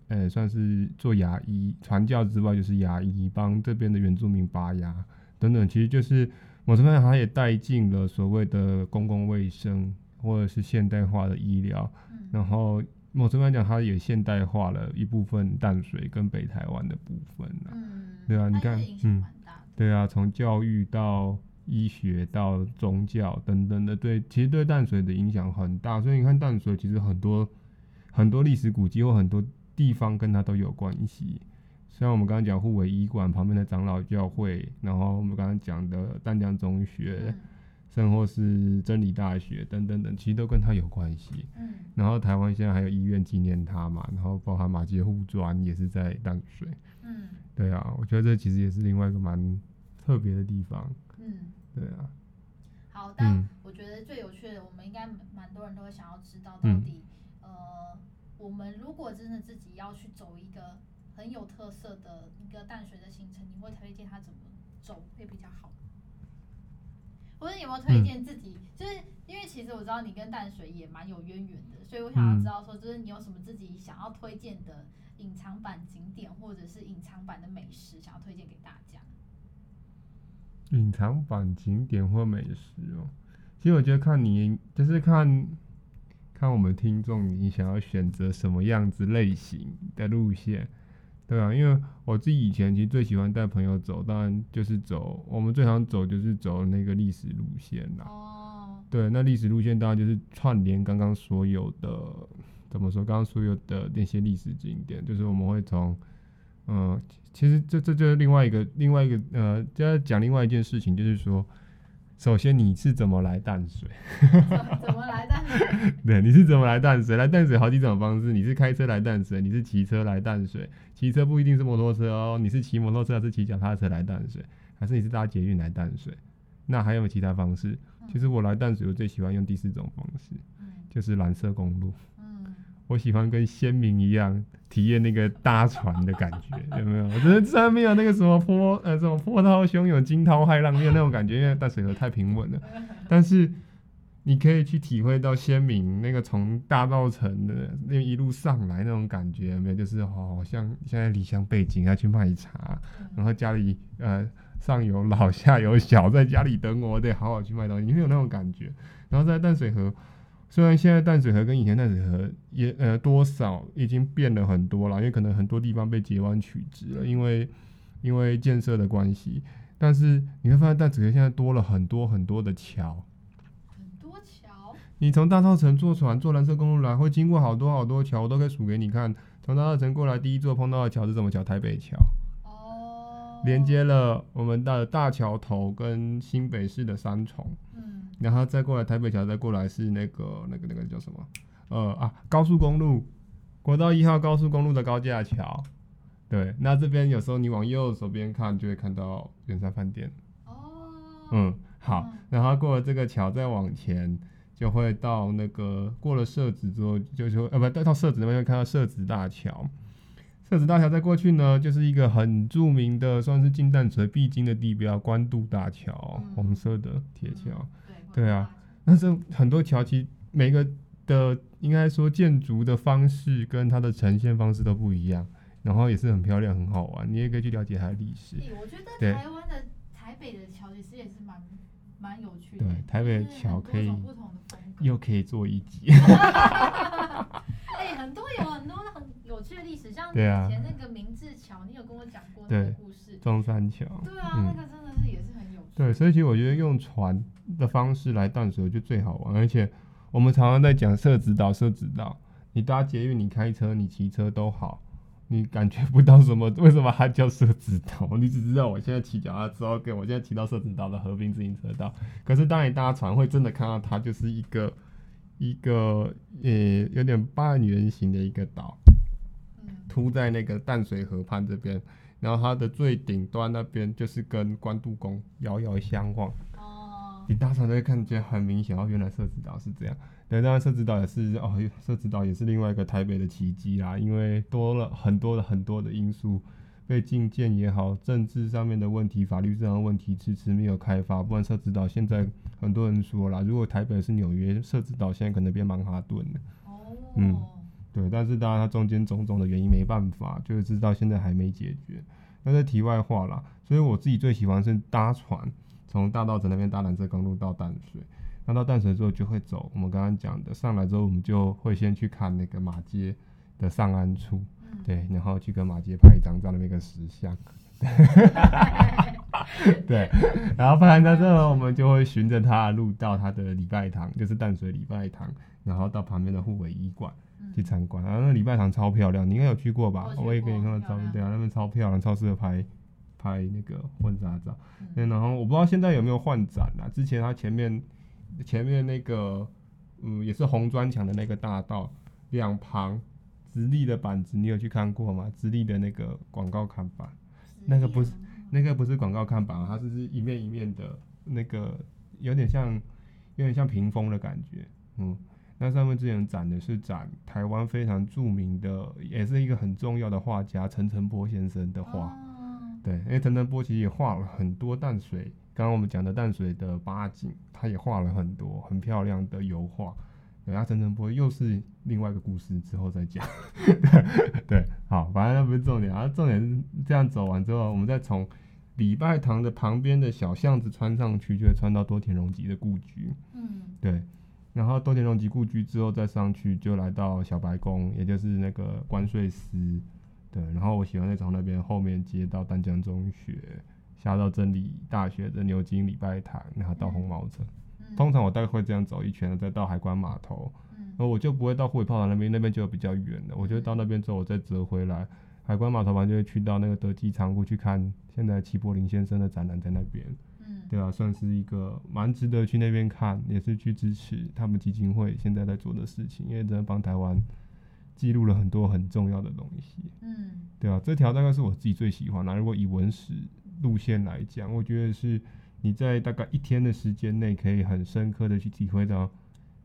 S2: 呃、欸，算是做牙医，传教之外就是牙医，帮这边的原住民拔牙等等，其实就是某程度上他也带进了所谓的公共卫生。或者是现代化的医疗，嗯，然后某种来讲，它也现代化了一部分淡水跟北台湾的部分，嗯，对啊，你看，嗯，对啊，从教育到医学到宗教等等的，对，其实对淡水的影响很大。所以你看淡水其实很多很多历史古迹或很多地方跟它都有关系。像我们刚刚讲护尾医馆旁边的长老教会，然后我们刚刚讲的淡江中学。甚或是真理大学等等等，其实都跟他有关系。嗯，然后台湾现在还有医院纪念他嘛，然后包含马杰护专也是在淡水。嗯，对啊，我觉得这其实也是另外一个蛮特别的地方。嗯，对啊。
S1: 好，但我觉得最有趣的，我们应该蛮多人都会想要知道到底，嗯、呃。我们如果真的自己要去走一个很有特色的一个淡水的行程，你会推荐他怎么走会比较好？或者有没有推荐自己？嗯、就是因为其实我知道你跟淡水也蛮有渊源的，所以我想要知道说，就是你有什么自己想要推荐的隐藏版景点，或者是隐藏版的美食，想要推荐给大家。
S2: 隐藏版景点或美食哦，其实我觉得看你就是看看我们听众，你想要选择什么样子类型的路线，对啊，因为我自己以前其实最喜欢带朋友走，当然就是走我们最常走就是走那个历史路线啦。哦。对，那历史路线当然就是串联刚刚所有的，怎么说？刚刚所有的那些历史景点，就是我们会从。嗯，其实这这就是另外一个另外一个呃，就要讲另外一件事情，就是说，首先你是怎么来淡水？
S1: 怎么来淡水？
S2: 对，你是怎么来淡水？来淡水好几种方式，你是开车来淡水，你是骑车来淡水，骑车不一定是摩托车哦，你是骑摩托车还是骑脚踏车来淡水，还是你是搭捷运来淡水？那还有没有其他方式？其实我来淡水，我最喜欢用第四种方式，就是蓝色公路。我喜欢跟先民一样体验那个搭船的感觉，[LAUGHS] 有没有？我觉得虽然没有那个什么波呃什么波涛汹涌、惊涛骇浪，没有那种感觉，因为淡水河太平稳了。但是你可以去体会到先民那个从大稻城的那一路上来那种感觉，没有？就是好像现在离乡背景要去卖茶，然后家里呃上有老下有小，在家里等我，我得好好去卖东西，你会有那种感觉。然后在淡水河。虽然现在淡水河跟以前淡水河也呃多少已经变了很多了，因为可能很多地方被截弯取直了，因为因为建设的关系。但是你会发现淡水河现在多了很多很多的桥，
S1: 很多桥。
S2: 你从大稻埕坐船坐蓝色公路来，会经过好多好多桥，我都可以数给你看。从大稻埕过来，第一座碰到的桥是什么桥？台北桥。哦。连接了我们的大桥头跟新北市的三重。然后再过来台北桥，再过来是那个那个那个叫什么？呃啊，高速公路，国道一号高速公路的高架桥。对，那这边有时候你往右手边看，就会看到圆山饭店。哦。嗯，好。然后过了这个桥，再往前就会到那个过了社子之后，就就呃不，到社子那边会看到社子大桥。社子大桥再过去呢，就是一个很著名的，算是进淡水必经的地标——关渡大桥，嗯、红色的铁桥。嗯对啊，那这很多桥其实每个的应该说建筑的方式跟它的呈现方式都不一样，然后也是很漂亮很好玩，你也可以去了解它的历史。
S1: 我觉得台湾的台北的桥其实也是蛮蛮有趣的。
S2: 对，台北的桥可以又可以做一集。[LAUGHS]
S1: 哎，很多有很多很有趣的历史，像以前那个明治桥，你有跟我讲过那个故事。
S2: 中山桥。
S1: 对啊，那个真的。
S2: 对，所以其实我觉得用船的方式来淡水就最好玩，而且我们常常在讲社子岛，社子岛，你搭捷运、你开车、你骑车都好，你感觉不到什么，为什么它叫社子岛？[LAUGHS] 你只知道我现在骑脚踏车，OK，我现在骑到社子岛的和平自行车道。可是当你搭船，会真的看到它就是一个一个呃有点半圆形的一个岛，凸在那个淡水河畔这边。然后它的最顶端那边就是跟关渡宫遥遥相望。哦。你搭船就会看见很明显，哦，原来社子岛是这样。对，当然社子岛也是哦，社子岛也是另外一个台北的奇迹啦，因为多了很多的很多的因素，被禁建也好，政治上面的问题，法律上的问题，迟迟没有开发。不然社子岛现在很多人说啦，如果台北是纽约，社子岛现在可能变曼哈顿了。哦。嗯。对，但是当然它中间种种的原因没办法，就是知道现在还没解决。那是题外话啦，所以我自己最喜欢是搭船，从大道城那边搭蓝色公路到淡水。那到淡水之后就会走我们刚刚讲的，上来之后我们就会先去看那个马街的上岸处，对，然后去跟马街拍一张照，那个石像。[LAUGHS] 对，然后拍完照之后，我们就会循着它的路到它的礼拜堂，就是淡水礼拜堂，然后到旁边的护卫医馆。去参观，然后那礼拜堂超漂亮，你应该有去过吧？我，我也给你看到照片，对啊，那边超漂亮，超适合拍拍那个婚纱照。嗯，然后我不知道现在有没有换展啊？之前它前面前面那个嗯，也是红砖墙的那个大道，两旁直立的板子，你有去看过吗？直立的那个广告看板，那个不是那个不是广告看板，它是是一面一面的那个，有点像有点像屏风的感觉，嗯。那上面之前展的是展台湾非常著名的，也是一个很重要的画家陈澄波先生的画。哦、对，因为陈澄波其实也画了很多淡水，刚刚我们讲的淡水的八景，他也画了很多很漂亮的油画。对，那陈澄波又是另外一个故事，之后再讲。对，好，反正那不是重点，啊，重点是这样走完之后，我们再从礼拜堂的旁边的小巷子穿上去，就会穿到多田荣吉的故居。嗯，对。然后多田荣吉故居之后再上去，就来到小白宫，也就是那个关税司。对，然后我喜欢在从那边后面接到丹江中学，下到真理大学的牛津礼拜堂，然后到红毛城。嗯、通常我大概会这样走一圈，再到海关码头。嗯，然后我就不会到护卫炮台那边，那边就比较远了。我就到那边之后，我再折回来。海关码头完就会去到那个德基仓库去看现在齐柏林先生的展览在那边。对啊，算是一个蛮值得去那边看，也是去支持他们基金会现在在做的事情，因为真的帮台湾记录了很多很重要的东西。嗯，对啊，这条大概是我自己最喜欢的。如果以文史路线来讲，我觉得是你在大概一天的时间内，可以很深刻的去体会到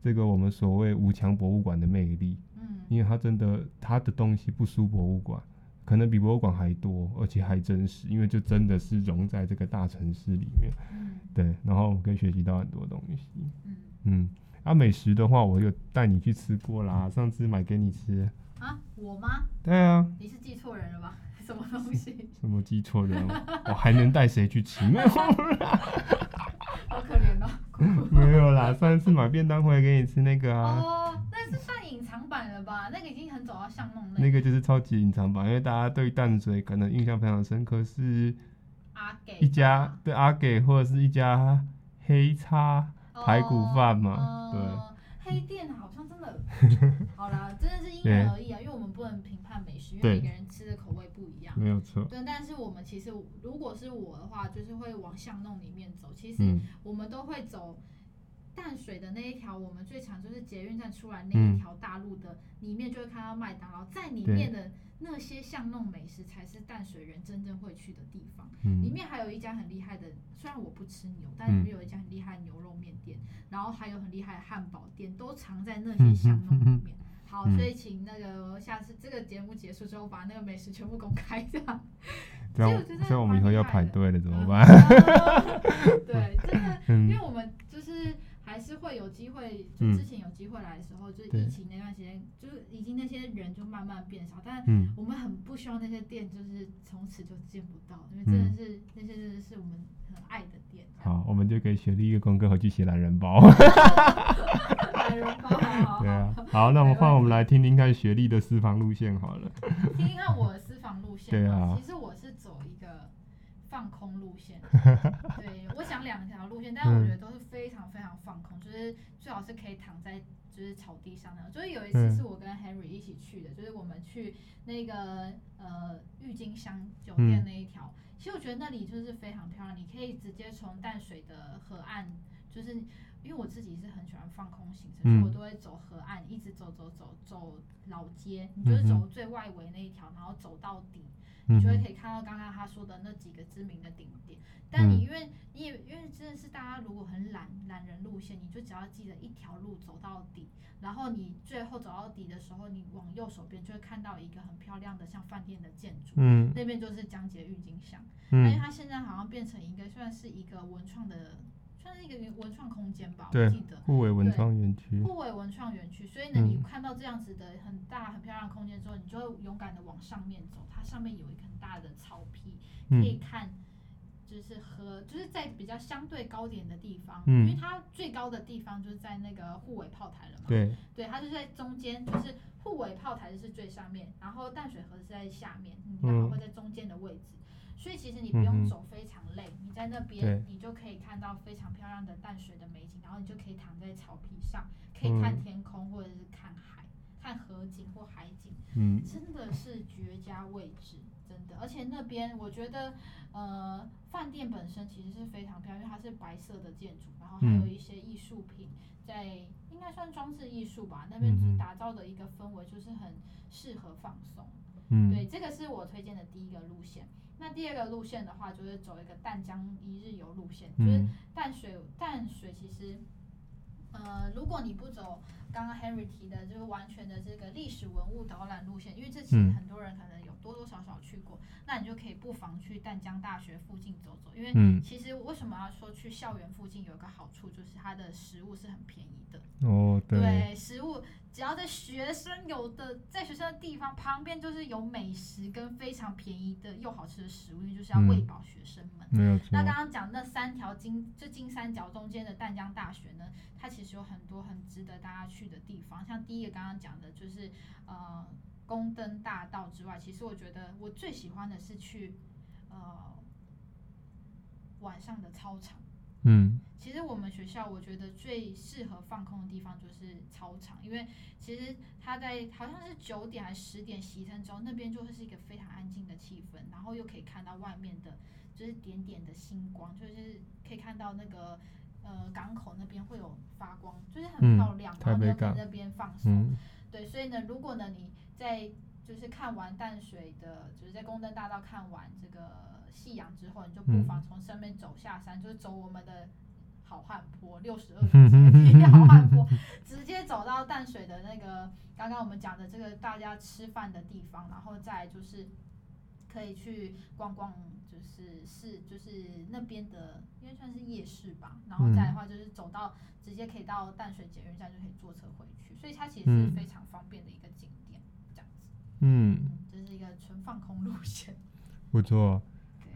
S2: 这个我们所谓吴强博物馆的魅力。嗯，因为它真的，它的东西不输博物馆。可能比博物馆还多，而且还真实，因为就真的是融在这个大城市里面，嗯、对，然后可以学习到很多东西，嗯，嗯，啊，美食的话，我有带你去吃过啦，上次买给你吃。
S1: 啊，我吗？
S2: 对啊。
S1: 你是记错人了吧？[LAUGHS] 什么东西？[LAUGHS]
S2: 什么记错人？我还能带谁去吃？没有啦。
S1: 好可怜哦。[LAUGHS]
S2: 没有啦，上次买便当回来给你吃那个啊。
S1: 了吧？那个已经很走到巷弄内。
S2: 那个就是超级隐藏版，因为大家对淡水可能印象非常深刻，是
S1: 阿给
S2: 一家对阿给或者是一家黑叉排骨饭嘛，对。
S1: 黑店好像真的，[LAUGHS] 好啦，真的是因人而异啊，因为我们不能评判美食，因为每个人吃的口味不一样。
S2: 没有错。
S1: 对，但是我们其实如果是我的话，就是会往巷弄里面走。其实我们都会走。淡水的那一条，我们最常就是捷运站出来那一条大路的里面，就会看到麦当劳，在里面的那些巷弄美食才是淡水人真正会去的地方。里面还有一家很厉害的，虽然我不吃牛，但里面有一家很厉害的牛肉面店，然后还有很厉害的汉堡店，都藏在那 [LAUGHS] 些巷弄里面。[LAUGHS] 好，所以请那个下次这个节目结束之后，把那个美食全部公开这样。
S2: 这样，所以我们以后要排队了，怎么办？[LAUGHS]
S1: 对，真的，因为我们就是。还是会有机会，就之前有机会来的时候，嗯、就是疫情那段时间，就是已经那些人就慢慢变少，但我们很不希望那些店就是从此就见不到，因为真的是、嗯、那些真的是我们很爱的店。
S2: 好，我们就给雪莉一个功课，回去写懒人包。[LAUGHS]
S1: 懒人包，[LAUGHS] 好
S2: 对啊。好，那我们换我们来听听看雪莉的私房路线好了。
S1: 听听看我的私房路线。
S2: 对啊。
S1: 其实我是放空路线。[LAUGHS] 对，我想两条路线，但我觉得都是非常非常放空，就是最好是可以躺在就是草地上的。就是有一次是我跟 Henry 一起去的，就是我们去那个呃郁金香酒店那一条。其实我觉得那里就是非常漂亮，你可以直接从淡水的河岸，就是因为我自己是很喜欢放空行程，所以我都会走河岸，一直走走走走老街，你就是走最外围那一条，然后走到底。你就会可以看到刚刚他说的那几个知名的顶点，但你因为你也因为真的是大家如果很懒懒人路线，你就只要记得一条路走到底，然后你最后走到底的时候，你往右手边就会看到一个很漂亮的像饭店的建筑，嗯，那边就是江姐郁金香，因为它现在好像变成一个算是一个文创的。算是一个文创空间吧，我记得。
S2: 互为文创园区。
S1: 互为文创园区，所以呢，你看到这样子的很大、很漂亮的空间之后，你就会勇敢的往上面走。它上面有一个很大的草皮，可以看，就是和，就是在比较相对高点的地方，因为它最高的地方就是在那个互为炮台了嘛。对。对，它就在中间，就是互为炮台就是最上面，然后淡水河是在下面，你刚好会在中间的位置。所以其实你不用走非常累，嗯、你在那边你就可以看到非常漂亮的淡水的美景，然后你就可以躺在草皮上，可以看天空或者是看海，看河景或海景，嗯，真的是绝佳位置，真的。而且那边我觉得，呃，饭店本身其实是非常漂亮，因为它是白色的建筑，然后还有一些艺术品在，应该算装置艺术吧。那边打造的一个氛围就是很适合放松，嗯，对，这个是我推荐的第一个路线。那第二个路线的话，就是走一个淡江一日游路线，就是淡水淡水其实呃，如果你不走刚刚 Henry 提的，就是完全的这个历史文物导览路线，因为这其实很多人可能有多多少少去过，嗯、那你就可以不妨去淡江大学附近走走，因为其实为什么要说去校园附近有一个好处，就是它的食物是很便宜的。
S2: 哦，对，
S1: 对，食物只要在学生有的在学生的地方旁边，就是有美食跟非常便宜的又好吃的食物，因为就是要喂饱学生们。
S2: 没有错。
S1: 那刚刚讲那三条金，这金三角中间的淡江大学呢，它其实有很多很值得大家去的地方。像第一个刚刚讲的就是呃宫灯大道之外，其实我觉得我最喜欢的是去呃晚上的操场。
S2: 嗯，
S1: 其实我们学校我觉得最适合放空的地方就是操场，因为其实它在好像是九点还是十点熄灯之后，那边就会是一个非常安静的气氛，然后又可以看到外面的，就是点点的星光，就是可以看到那个呃港口那边会有发光，就是很漂亮，嗯、然后在那边放松。嗯、对，所以呢，如果呢你在就是看完淡水的，就是在宫灯大道看完这个。夕阳之后，你就不妨从上面走下山，嗯、就是走我们的好汉坡六十二 [LAUGHS] 级好汉坡，直接走到淡水的那个刚刚我们讲的这个大家吃饭的地方，然后再就是可以去逛逛，就是是就是那边的，因为算是夜市吧。然后再的话就是走到直接可以到淡水捷运站就可以坐车回去，所以它其实是非常方便的一个景。
S2: 嗯，
S1: 这、就是一个纯放空路线，
S2: 不错。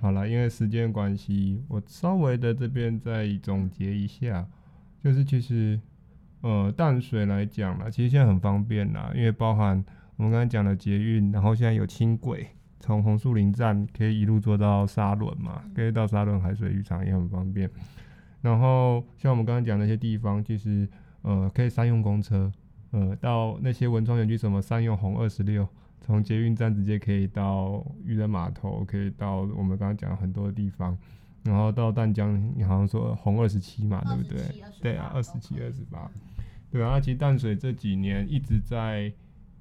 S2: 好了，因为时间关系，我稍微的这边再总结一下，就是其实，呃，淡水来讲啦，其实现在很方便啦，因为包含我们刚才讲的捷运，然后现在有轻轨，从红树林站可以一路坐到沙仑嘛，可以到沙仑海水浴场也很方便。然后像我们刚刚讲那些地方，其实呃可以三用公车，呃到那些文创园区什么三用红二十六。从捷运站直接可以到渔人码头，可以到我们刚刚讲很多的地方，然后到淡江，你好像说红二十七嘛，对不对？对啊，二十七、二十八，对啊。其实淡水这几年一直在，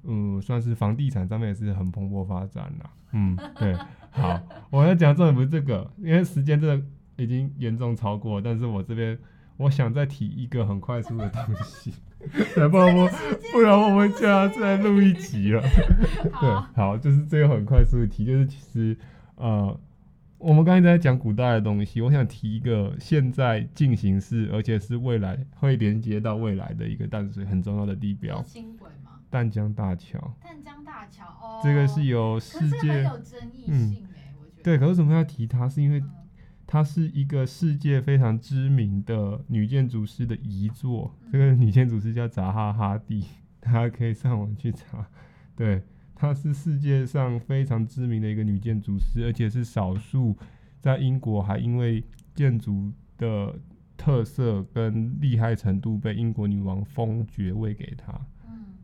S2: 嗯，算是房地产上面也是很蓬勃发展啦。嗯，对。好，我要讲重点不是这个，因为时间真的已经严重超过，但是我这边我想再提一个很快速的东西。不 [LAUGHS] 然我不然我们就要再录一集了。[LAUGHS] 对，好，就是这个很快速的提，就是其实呃，我们刚才在讲古代的东西，我想提一个现在进行式，而且是未来会连接到未来的一个淡水很重要的地标。轻轨吗？淡江大桥。淡江大桥哦，这个是有世界，有争议性哎，我觉得。对，可是为什么要提它？是因为。它是一个世界非常知名的女建筑师的遗作，这个女建筑师叫扎哈哈蒂，[LAUGHS] 大家可以上网去查。对，她是世界上非常知名的一个女建筑师，而且是少数在英国还因为建筑的特色跟厉害程度被英国女王封爵位给她。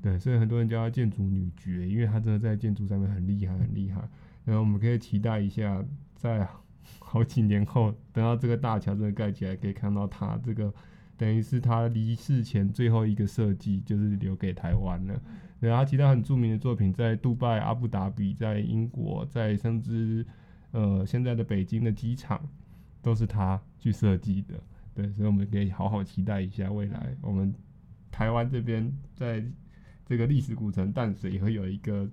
S2: 对，所以很多人叫她建筑女爵，因为她真的在建筑上面很厉害，很厉害。然后我们可以期待一下，在。好几年后，等到这个大桥真的盖起来，可以看到它这个，[LAUGHS] 等于是他离世前最后一个设计，就是留给台湾了。然后他其他很著名的作品，在杜拜、阿布达比，在英国，在甚至呃现在的北京的机场，都是他去设计的。对，所以我们可以好好期待一下未来，我们台湾这边在这个历史古城淡水也会有一个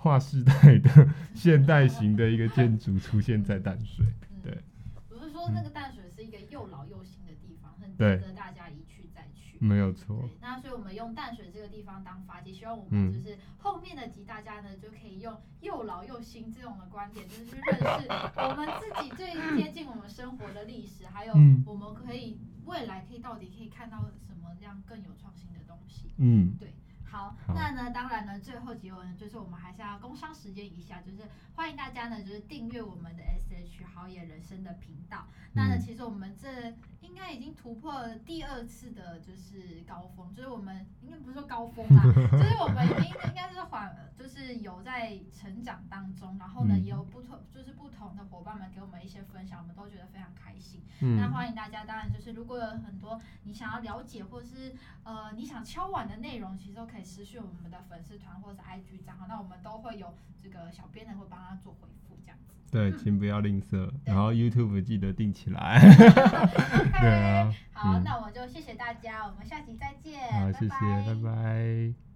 S2: 划时代的现代型的一个建筑出现在淡水。
S1: 对，我是说那个淡水是一个又老又新的地方，很值得大家一去再去。
S2: 没有错。
S1: 那所以我们用淡水这个地方当发迹，希望我们就是后面的集大家呢就可以用又老又新这种的观点，就是去认识我们自己最接近我们生活的历史，还有我们可以未来可以到底可以看到什么样更有创新的东西。嗯，对。好，那呢，当然呢，最后结尾呢，就是我们还是要工商时间一下，就是欢迎大家呢，就是订阅我们的 SH 好野人生的频道。嗯、那呢，其实我们这应该已经突破了第二次的，就是高峰，就是我们应该不是说高峰啦，[LAUGHS] 就是我们已经应该是缓，就是是有在成长当中，然后呢，也有不同就是不同的伙伴们给我们一些分享，我们都觉得非常开心。嗯，那欢迎大家，当然就是如果有很多你想要了解或是呃你想敲碗的内容，其实都可以私讯我们的粉丝团或者是 IG 账号，那我们都会有这个小编呢会帮他做回复这样子。
S2: 对，请不要吝啬，
S1: 嗯、
S2: 然后 YouTube 记得订起来。[LAUGHS] 对啊，
S1: 好，嗯、那我就谢谢大家，我们下期再见。
S2: 好，拜拜谢谢，拜拜。